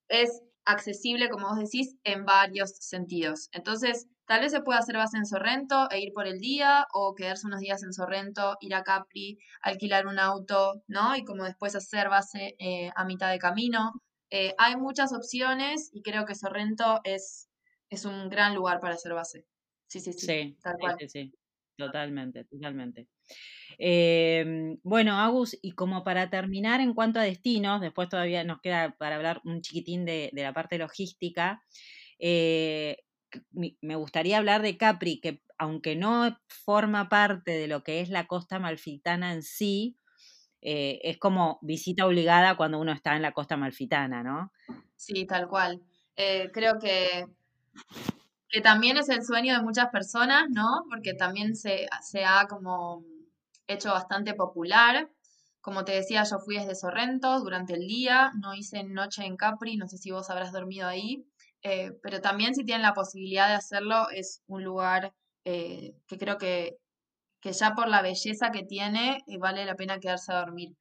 es accesible, como vos decís, en varios sentidos. Entonces, tal vez se pueda hacer base en Sorrento e ir por el día, o quedarse unos días en Sorrento, ir a Capri, alquilar un auto, ¿no? Y como después hacer base eh, a mitad de camino. Eh, hay muchas opciones y creo que Sorrento es, es un gran lugar para hacer base. Sí, sí, sí. Sí, tal cual. sí, sí, totalmente, totalmente. Em, bueno, Agus, y como para terminar en cuanto a destinos, después todavía nos queda para hablar un chiquitín de, la parte logística, eh, me gustaría hablar de Capri, que aunque no forma parte de lo que es la costa malfitana en sí, eh, es como visita obligada cuando uno está en la costa malfitana, ¿no? Sí, tal cual. Eh, creo que, que también es el sueño de muchas personas, ¿no? Porque también se, se ha como hecho bastante popular. Como te decía, yo fui desde Sorrento durante el día, no hice noche en Capri, no sé si vos habrás dormido ahí, eh, pero también si tienen la posibilidad de hacerlo, es un lugar eh, que creo que, que, ya por la belleza que tiene, eh, vale la pena quedarse a dormir.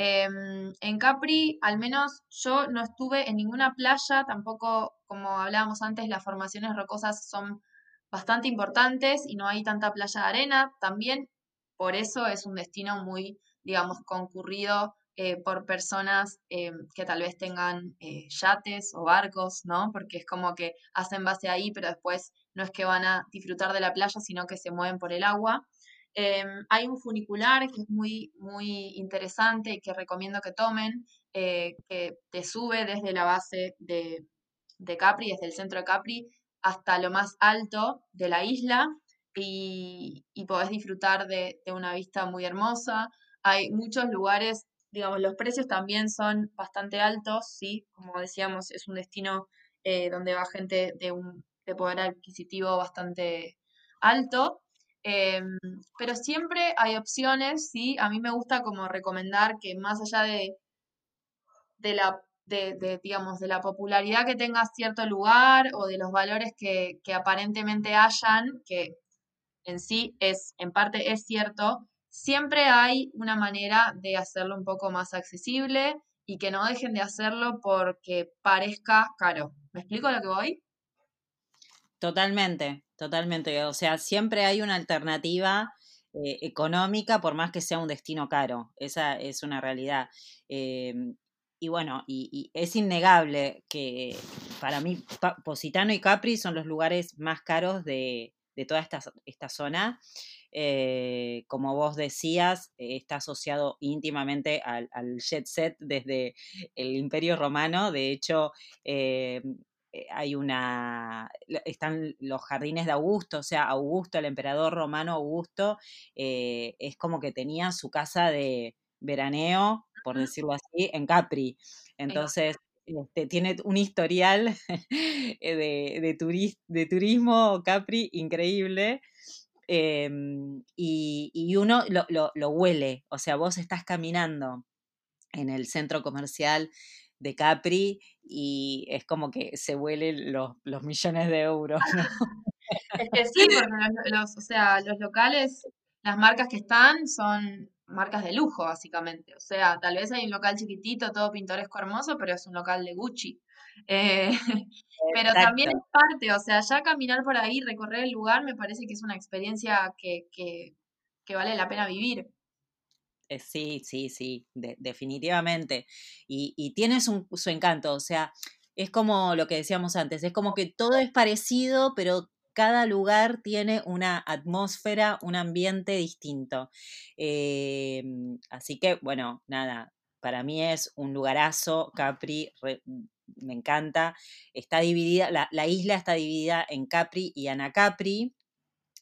Em, en Capri, al menos yo no estuve en ninguna playa, tampoco, como hablábamos antes, las formaciones rocosas son bastante importantes y no hay tanta playa de arena. También por eso es un destino muy, digamos, concurrido eh, por personas eh, que tal vez tengan eh, yates o barcos, ¿no? Porque es como que hacen base ahí, pero después no es que van a disfrutar de la playa, sino que se mueven por el agua. Em, hay un funicular que es muy, muy interesante y que recomiendo que tomen, que te sube desde la base de, de Capri, desde el centro de Capri, hasta lo más alto de la isla y, podés disfrutar de, una vista muy hermosa. Hay muchos lugares, digamos, los precios también son bastante altos, sí, como decíamos, es un destino eh, donde va gente de un de poder adquisitivo bastante alto. Em, pero siempre hay opciones, sí. A mí me gusta como recomendar que más allá de, de la de, digamos, de la popularidad que tenga cierto lugar o de los valores que, que aparentemente hayan, que en sí es, en parte es cierto, siempre hay una manera de hacerlo un poco más accesible y que no dejen de hacerlo porque parezca caro. ¿Me explico lo que voy? Totalmente, totalmente. O sea, siempre hay una alternativa eh, económica por más que sea un destino caro. Esa es una realidad. Em, y bueno, y, es innegable que para mí Positano y Capri son los lugares más caros de, de toda esta, esta zona. Eh, como vos decías, está asociado íntimamente al, jet set desde el Imperio Romano. De hecho, eh, hay una, están los jardines de Augusto, o sea, Augusto, el emperador romano Augusto, es como que tenía su casa de veraneo, por decirlo así, en Capri. Entonces, este, tiene un historial de, de, turismo Capri increíble. Em, y, uno lo, huele, o sea, vos estás caminando en el centro comercial de Capri y es como que se huelen los, millones de euros. Es que sí, porque los, o sea, los locales, las marcas que están son marcas de lujo, básicamente. O sea, tal vez hay un local chiquitito, todo pintoresco, hermoso, pero es un local de Gucci. Eh, pero también es parte, o sea, ya caminar por ahí, recorrer el lugar, me parece que es una experiencia que, que, vale la pena vivir. Eh, sí, sí, sí, definitivamente. Y, tiene su, su encanto, o sea, es como lo que decíamos antes, es como que todo es parecido, pero cada lugar tiene una atmósfera, un ambiente distinto. Em, así que, bueno, nada, para mí es un lugarazo, Capri, me encanta. Está dividida, la, isla está dividida en Capri y Anacapri.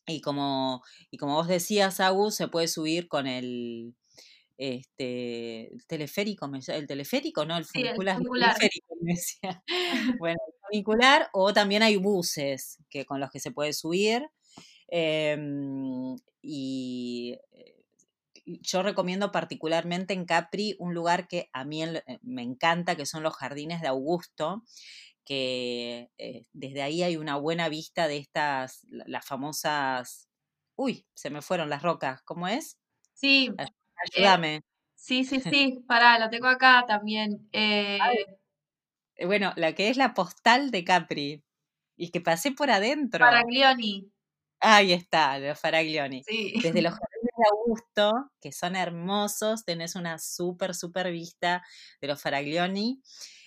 Y como, y como vos decías, Agus, se puede subir con el, este, el teleférico, el teleférico, no, el Sí, el funicular, el funicular. teleférico, me decía. Bueno, el funicular, o también hay buses que, con los que se puede subir. em, y eh, yo recomiendo particularmente en Capri un lugar que a mí eh, me encanta, que son los jardines de Augusto, que eh, desde ahí hay una buena vista de estas, la- las famosas... Uy, se me fueron las rocas, ¿cómo es? Sí, Eh, Ayúdame. sí, sí, sí, pará, lo tengo acá también. Eh, Eh, Bueno, la que es la postal de Capri y que pasé por adentro. Faraglioni, Ahí está, los Faraglioni. sí. Desde los jardines de Augusto, que son hermosos, tenés una súper, súper vista de los Faraglioni.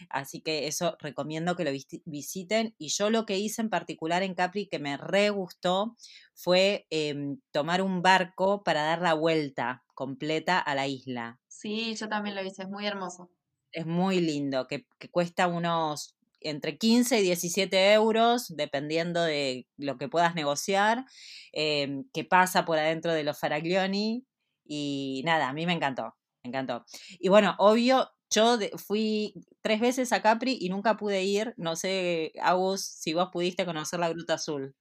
Así que eso recomiendo que lo visi- visiten. Y yo lo que hice en particular en Capri que me re gustó fue em, tomar un barco para dar la vuelta completa a la isla. Sí, yo también lo hice, es muy hermoso. Es muy lindo, que, que cuesta unos entre 15 y 17 euros, dependiendo de lo que puedas negociar, em, que pasa por adentro de los Faraglioni. Y nada, a mí me encantó, me encantó. Y bueno, obvio, yo de- fui tres veces a Capri y nunca pude ir. No sé, Agus, si vos pudiste conocer la Gruta Azul.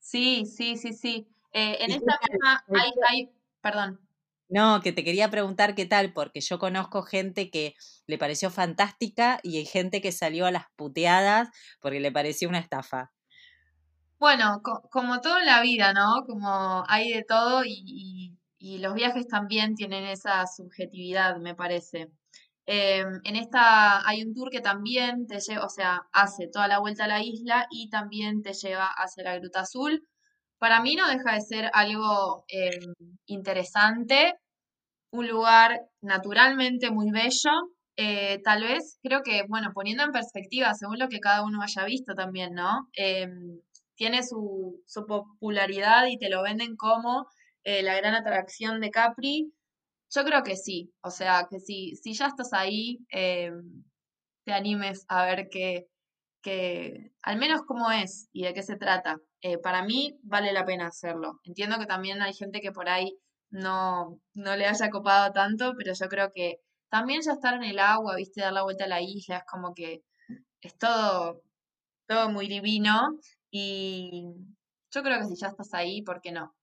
Sí, sí, sí, sí. Eh, en ¿Y qué esta misma ¿Qué hay, hay, perdón. No, que te quería preguntar qué tal, porque yo conozco gente que le pareció fantástica y hay gente que salió a las puteadas porque le pareció una estafa. Bueno, co- como todo en la vida, ¿no? Como hay de todo y, los viajes también tienen esa subjetividad, me parece. Em, en esta hay un tour que también te lleva, o sea, hace toda la vuelta a la isla y también te lleva hacia la Gruta Azul. Para mí no deja de ser algo em, interesante, un lugar naturalmente muy bello. eh, tal vez, creo que, bueno, poniendo en perspectiva, según lo que cada uno haya visto también, ¿no? Em, tiene su, su popularidad y te lo venden como eh, la gran atracción de Capri. Yo creo que sí, o sea, que si, si ya estás ahí, em, te animes a ver qué, qué- al menos cómo es y de qué se trata. Eh, para mí vale la pena hacerlo. Entiendo que también hay gente que por ahí no, no le haya copado tanto, pero yo creo que también ya estar en el agua, viste, dar la vuelta a la isla, es como que es todo, todo muy divino y yo creo que si ya estás ahí, ¿por qué no?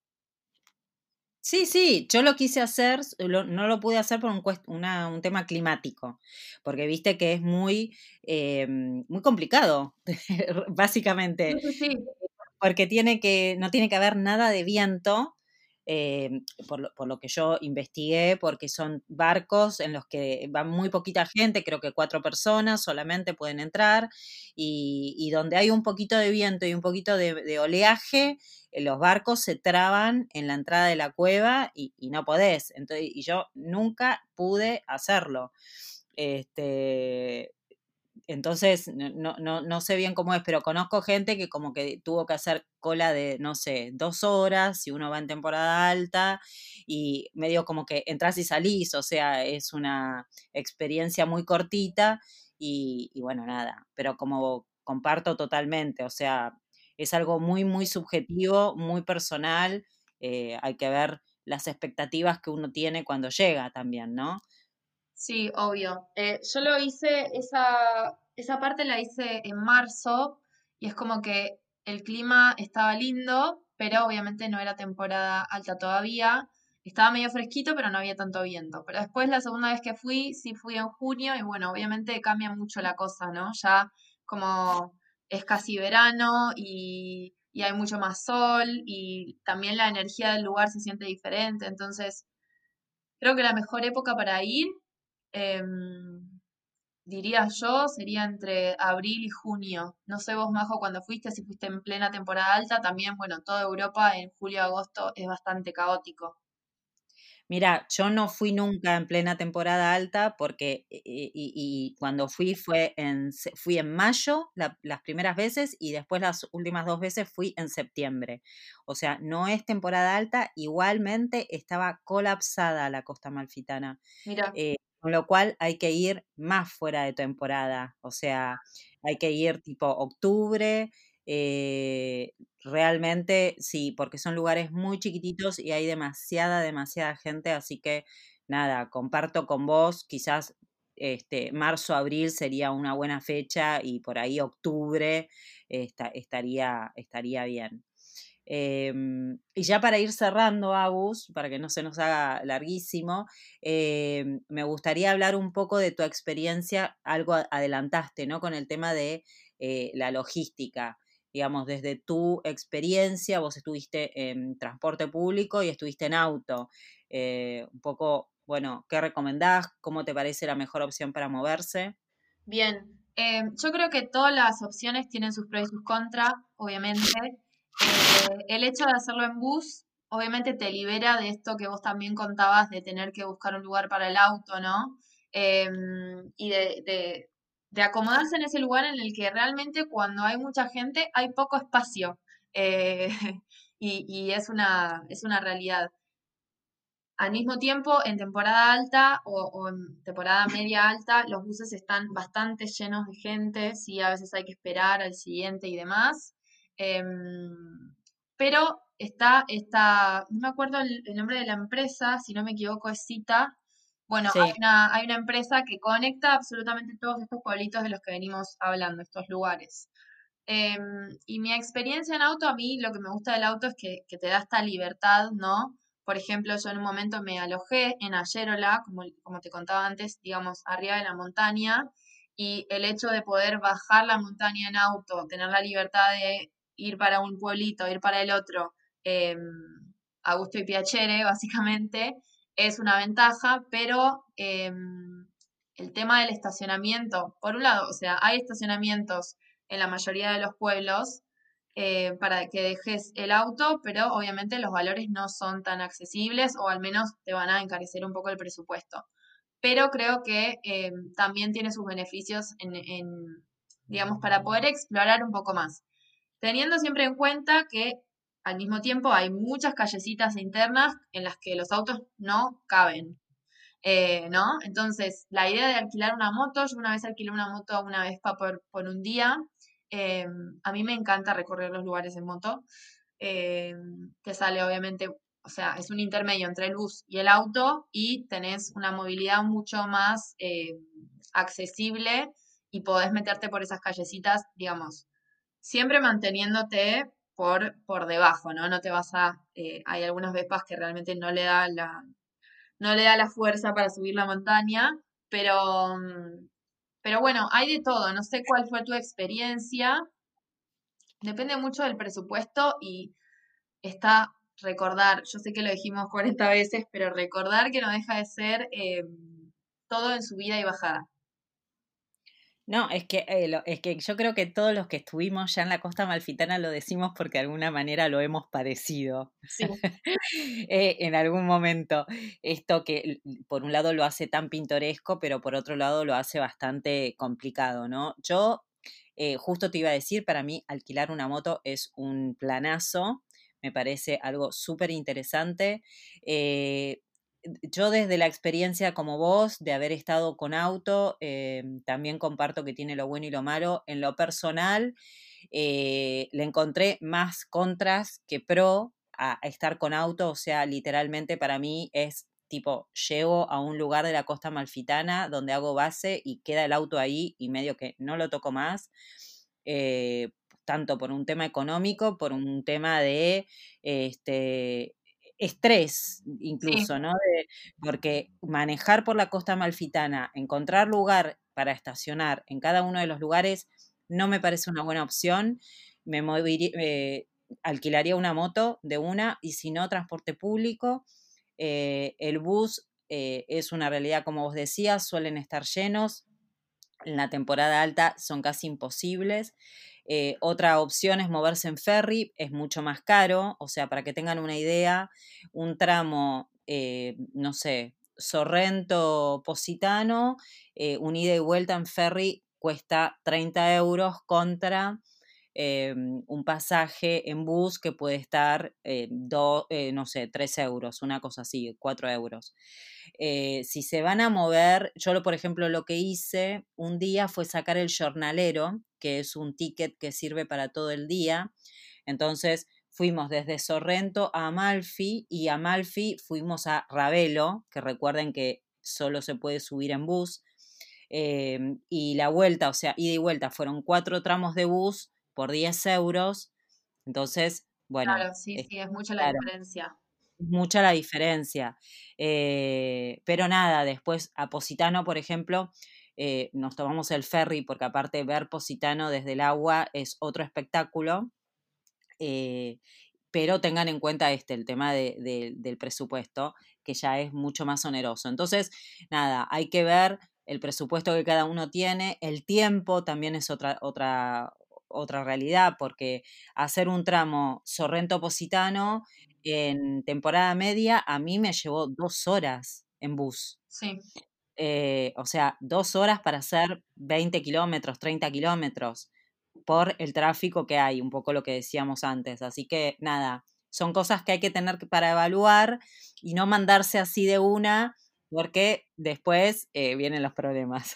Sí, sí, yo lo quise hacer, lo- no lo pude hacer por un, una- un tema climático, porque viste que es muy, eh, muy complicado, básicamente. Sí, sí, sí. porque tiene que, no tiene que haber nada de viento, eh, por, lo, que yo investigué, porque son barcos en los que va muy poquita gente, creo que cuatro personas solamente pueden entrar, y, donde hay un poquito de viento y un poquito de, oleaje, eh, los barcos se traban en la entrada de la cueva y, y no podés. Entonces, y yo nunca pude hacerlo. Este, entonces, no, no, no, sé bien cómo es, pero conozco gente que como que tuvo que hacer cola de, no sé, dos horas si uno va en temporada alta y medio como que entras y salís, o sea, es una experiencia muy cortita y, y bueno, nada, pero como comparto totalmente, o sea, es algo muy, muy subjetivo, muy personal, eh, hay que ver las expectativas que uno tiene cuando llega también, ¿no? Sí, obvio. Eh, yo lo hice, esa, esa parte la hice en marzo y es como que el clima estaba lindo, pero obviamente no era temporada alta todavía. Estaba medio fresquito, pero no había tanto viento. Pero después la segunda vez que fui, sí fui en junio y bueno, obviamente cambia mucho la cosa, ¿no? Ya como es casi verano y, y hay mucho más sol y también la energía del lugar se siente diferente. Entonces, creo que la mejor época para ir Em, diría yo, sería entre abril y junio. No sé vos, Majo, cuando fuiste, si fuiste en plena temporada alta, también, bueno, toda Europa en julio agosto es bastante caótico. Mira, yo no fui nunca en plena temporada alta porque eh, y, y cuando fui fue en, fui en mayo la- las primeras veces y después las últimas dos veces fui en septiembre. O sea, no es temporada alta, igualmente estaba colapsada la costa amalfitana, Mira, eh, con lo cual hay que ir más fuera de temporada. O sea, hay que ir tipo octubre. eh, realmente sí, porque son lugares muy chiquititos y hay demasiada, demasiada gente, así que nada, comparto con vos, quizás este, marzo, abril sería una buena fecha y por ahí octubre estaría, estaría bien. Em, y ya para ir cerrando, Agus, para que no se nos haga larguísimo, em, me gustaría hablar un poco de tu experiencia, algo adelantaste, ¿no? Con el tema de eh, la logística. Digamos, desde tu experiencia, vos estuviste en transporte público y estuviste en auto. Eh, un poco, bueno, ¿qué recomendás? ¿Cómo te parece la mejor opción para moverse? Bien, em, yo creo que todas las opciones tienen sus pros y sus contras, obviamente. Eh, el hecho de hacerlo en bus, obviamente te libera de esto que vos también contabas de tener que buscar un lugar para el auto, ¿no? Em, y de, acomodarse en ese lugar en el que realmente cuando hay mucha gente hay poco espacio. Eh, y, es, una, es una realidad. Al mismo tiempo, en temporada alta o, o, en temporada media alta, los buses están bastante llenos de gente, sí, a veces hay que esperar al siguiente y demás. Em, pero está, está, no me acuerdo el, nombre de la empresa, si no me equivoco es Cita. Bueno, hay, una, hay una empresa que conecta absolutamente todos estos pueblitos de los que venimos hablando, estos lugares. Em, y mi experiencia en auto, a mí lo que me gusta del auto es que, te da esta libertad, ¿no? Por ejemplo, yo en un momento me alojé en Ayerola, como, como te contaba antes, digamos, arriba de la montaña, y el hecho de poder bajar la montaña en auto, tener la libertad de ir para un pueblito, ir para el otro, eh, a gusto y piacere, básicamente, es una ventaja, pero em, el tema del estacionamiento, por un lado, o sea, hay estacionamientos en la mayoría de los pueblos eh, para que dejes el auto, pero obviamente los valores no son tan accesibles o al menos te van a encarecer un poco el presupuesto. Pero creo que em, también tiene sus beneficios en, digamos, para poder explorar un poco más teniendo siempre en cuenta que al mismo tiempo hay muchas callecitas internas en las que los autos no caben. Eh, ¿No? Entonces, la idea de alquilar una moto, yo una vez alquilé una moto una vez por, por un día. Eh, a mí me encanta recorrer los lugares en moto. Eh, te sale obviamente, o sea, es un intermedio entre el bus y el auto y tenés una movilidad mucho más accesible y podés meterte por esas callecitas, digamos, siempre manteniéndote por, por debajo, ¿no? No te vas a... Eh, hay algunas vepas que realmente no le da la, no le da la fuerza para subir la montaña, pero, mm, pero bueno, hay de todo. No sé cuál fue tu experiencia. Depende mucho del presupuesto y está recordar, yo sé que lo dijimos 40 veces, pero recordar que no deja de ser eh, todo en subida y bajada. No, es que, eh, es que yo creo que todos los que estuvimos ya en la costa malfitana lo decimos porque de alguna manera lo hemos padecido eh, en algún momento. Esto que por un lado lo hace tan pintoresco, pero por otro lado lo hace bastante complicado, ¿no? Yo eh, justo te iba a decir, para mí alquilar una moto es un planazo, me parece algo súper interesante yo desde la experiencia como vos, de haber estado con auto, eh, también comparto que tiene lo bueno y lo malo. En lo personal, eh, le encontré más contras que pro a, estar con auto, o sea, literalmente para mí es tipo, llego a un lugar de la costa malfitana donde hago base y queda el auto ahí y medio que no lo toco más. Eh, tanto por un tema económico, por un tema de este, estrés incluso, ¿no? porque manejar por la costa malfitana, encontrar lugar para estacionar en cada uno de los lugares no me parece una buena opción. Me eh, alquilaría una moto de una y si no, transporte público. Eh, el bus eh, es una realidad, como vos decías, suelen estar llenos. En la temporada alta son casi imposibles. Eh, otra opción es moverse en ferry, es mucho más caro, o sea, para que tengan una idea, un tramo, eh, no sé, Sorrento Positano, eh, un ida y vuelta en ferry cuesta 30 euros contra un pasaje en bus que puede estar, no sé, 3 euros, una cosa así, 4 euros. si se van a mover, yo por ejemplo lo que hice un día fue sacar el jornalero, que es un ticket que sirve para todo el día. Entonces fuimos desde Sorrento a Amalfi y a Amalfi fuimos a Ravelo, que recuerden que solo se puede subir en bus. Em, y la vuelta, o sea, ida y vuelta, fueron cuatro tramos de bus por 10 euros. Entonces, bueno. Claro, sí, sí, es mucha la diferencia. Mucha la diferencia. Eh, pero nada, después a Positano, por ejemplo, eh, nos tomamos el ferry, porque aparte ver Positano desde el agua es otro espectáculo. Eh, pero tengan en cuenta este, el tema del presupuesto, que ya es mucho más oneroso. Entonces, nada, hay que ver el presupuesto que cada uno tiene, el tiempo también es otra, otra, otra realidad, porque hacer un tramo Sorrento-Positano en temporada media a mí me llevó dos horas en bus. Sí. Eh, o sea, dos horas para hacer 20 kilómetros, 30 kilómetros por el tráfico que hay, un poco lo que decíamos antes. Así que nada, son cosas que hay que tener para evaluar y no mandarse así de una, porque después eh, vienen los problemas.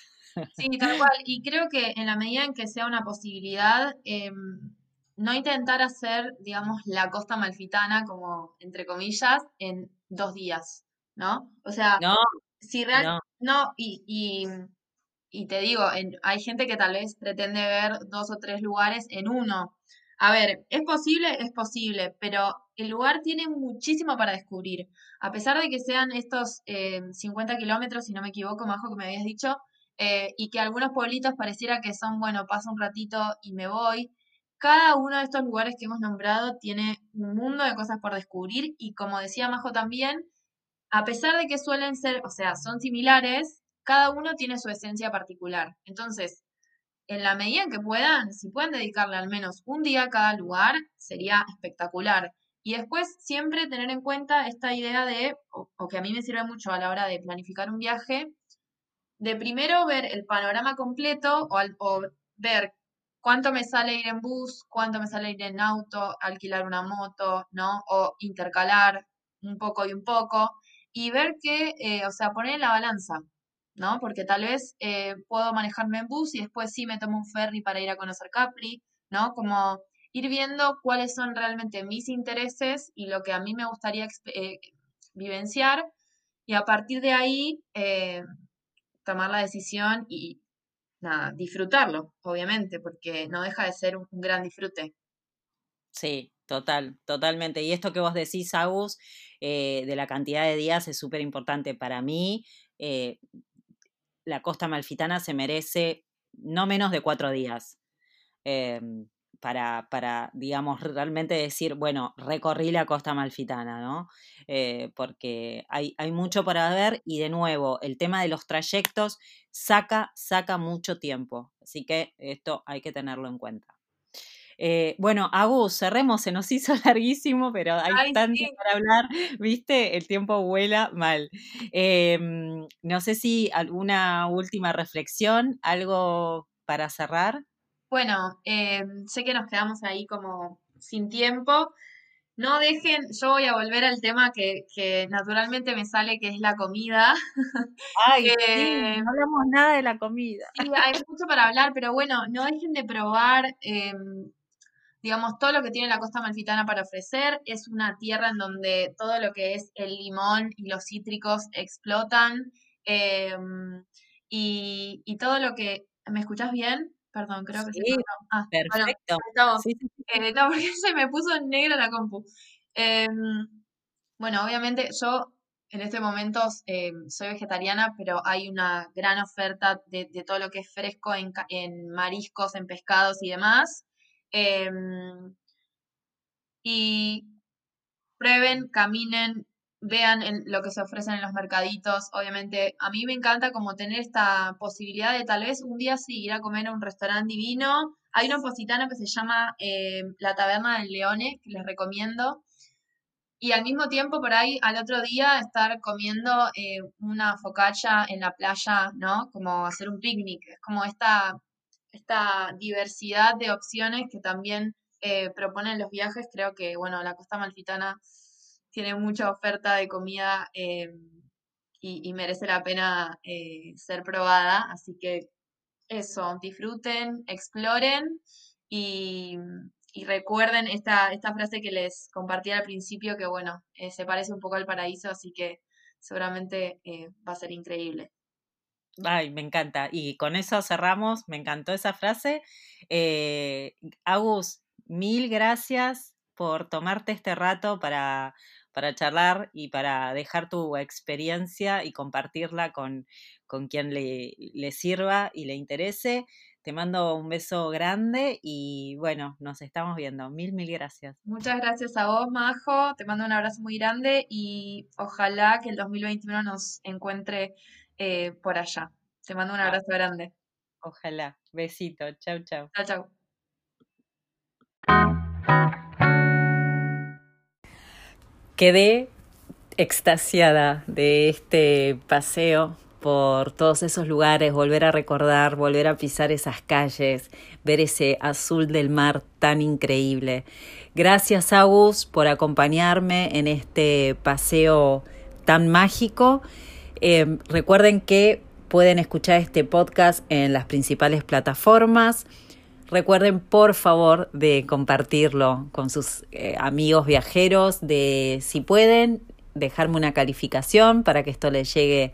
Sí, tal cual. Y creo que en la medida en que sea una posibilidad, em, no intentar hacer, digamos, la costa malfitana, como entre comillas, en dos días, ¿no? O sea, no, si realmente, no. Y, y, y, te digo, hay gente que tal vez pretende ver dos o tres lugares en uno. A ver, ¿es posible? Es posible, pero el lugar tiene muchísimo para descubrir. A pesar de que sean estos 50 em, kilómetros, si no me equivoco, Majo, que me habías dicho, eh, y que algunos pueblitos pareciera que son, bueno, paso un ratito y me voy. Cada uno de estos lugares que hemos nombrado tiene un mundo de cosas por descubrir y como decía Majo también, a pesar de que suelen ser, o sea, son similares, cada uno tiene su esencia particular. Entonces, en la medida en que puedan, si pueden dedicarle al menos un día a cada lugar, sería espectacular. Y después siempre tener en cuenta esta idea de, o que a mí me sirve mucho a la hora de planificar un viaje, de primero ver el panorama completo o, ver cuánto me sale ir en bus, cuánto me sale ir en auto, alquilar una moto, ¿no? O intercalar un poco y un poco, y ver que, eh, o sea, poner en la balanza, ¿no? Porque tal vez eh, puedo manejarme en bus y después sí me tomo un ferry para ir a conocer Capri, ¿no? Como ir viendo cuáles son realmente mis intereses y lo que a mí me gustaría eh, vivenciar, y a partir de ahí tomar la decisión y nada, disfrutarlo, obviamente, porque no deja de ser un, gran disfrute. Sí, total, totalmente. Y esto que vos decís, Agus, eh, de la cantidad de días es súper importante para mí. Eh, la costa malfitana se merece no menos de cuatro días. Em, para, para, digamos, realmente decir, bueno, recorrí la costa malfitana, ¿no? Eh, porque hay, hay mucho para ver y de nuevo, el tema de los trayectos saca, saca mucho tiempo. Así que esto hay que tenerlo en cuenta. Eh, bueno, Agus, cerremos, se nos hizo larguísimo, pero hay tanto para hablar, viste, el tiempo vuela mal. Em, no sé si alguna última reflexión, algo para cerrar. Bueno, eh, sé que nos quedamos ahí como sin tiempo. No dejen, yo voy a volver al tema que, que naturalmente me sale, que es la comida. Ay, no hablamos nada de la comida. Sí, hay mucho para hablar, pero bueno, no dejen de probar, eh, digamos, todo lo que tiene la costa malfitana para ofrecer. Es una tierra en donde todo lo que es el limón y los cítricos explotan. Eh, y, y todo lo que... ¿Me escuchas bien? Perdón, creo que sí. Ah, perfecto. Eh, no, porque se me puso en negro la compu. Em, bueno, obviamente yo en este momento em, soy vegetariana, pero hay una gran oferta de, todo lo que es fresco en, en mariscos, en pescados y demás. Em, y prueben, caminen, vean lo que se ofrecen en los mercaditos. Obviamente, a mí me encanta como tener esta posibilidad de tal vez un día sí ir a comer a un restaurante divino. Hay un positano que se llama eh, La Taberna del Leone, que les recomiendo. Y al mismo tiempo, por ahí, al otro día, estar comiendo eh, una focaccia en la playa, ¿no? Como hacer un picnic. Es como esta, esta diversidad de opciones que también eh, proponen los viajes. Creo que, bueno, la costa malfitana tiene mucha oferta de comida eh, y, merece la pena eh, ser probada. Así que eso, disfruten, exploren y, y recuerden esta, esta frase que les compartí al principio, que bueno, eh, se parece un poco al paraíso, así que seguramente eh, va a ser increíble. Ay, me encanta. Y con eso cerramos. Me encantó esa frase. Eh, Agus, mil gracias por tomarte este rato para, para charlar y para dejar tu experiencia y compartirla con, con quien le, le sirva y le interese. Te mando un beso grande y bueno, nos estamos viendo. Mil, mil gracias. Muchas gracias a vos, Majo. Te mando un abrazo muy grande y ojalá que el 2021 nos encuentre eh, por allá. Te mando un abrazo grande. Ojalá. Besito. Chau, chau. Chau, chau. Quedé extasiada de este paseo por todos esos lugares, volver a recordar, volver a pisar esas calles, ver ese azul del mar tan increíble. Gracias, Agus, por acompañarme en este paseo tan mágico. Eh, recuerden que pueden escuchar este podcast en las principales plataformas. Recuerden por favor de compartirlo con sus eh, amigos viajeros, de si pueden dejarme una calificación para que esto les llegue a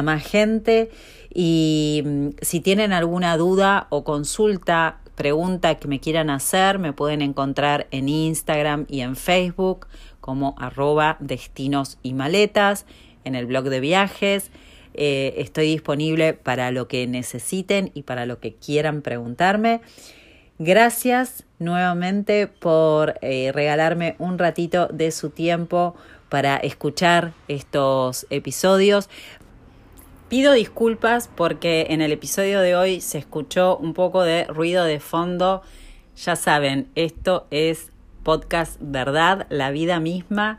más gente y mm, si tienen alguna duda o consulta, pregunta que me quieran hacer, me pueden encontrar en Instagram y en Facebook como arroba destinos y maletas, en el blog de viajes. Eh, estoy disponible para lo que necesiten y para lo que quieran preguntarme. Gracias nuevamente por eh, regalarme un ratito de su tiempo para escuchar estos episodios. Pido disculpas porque en el episodio de hoy se escuchó un poco de ruido de fondo. Ya saben, esto es podcast verdad, la vida misma.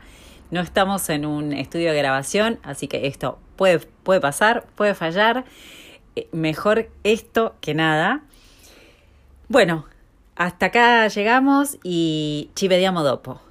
No estamos en un estudio de grabación, así que esto puede, puede pasar, puede fallar. Eh, mejor esto que nada. Bueno, hasta acá llegamos y ci vediamo dopo.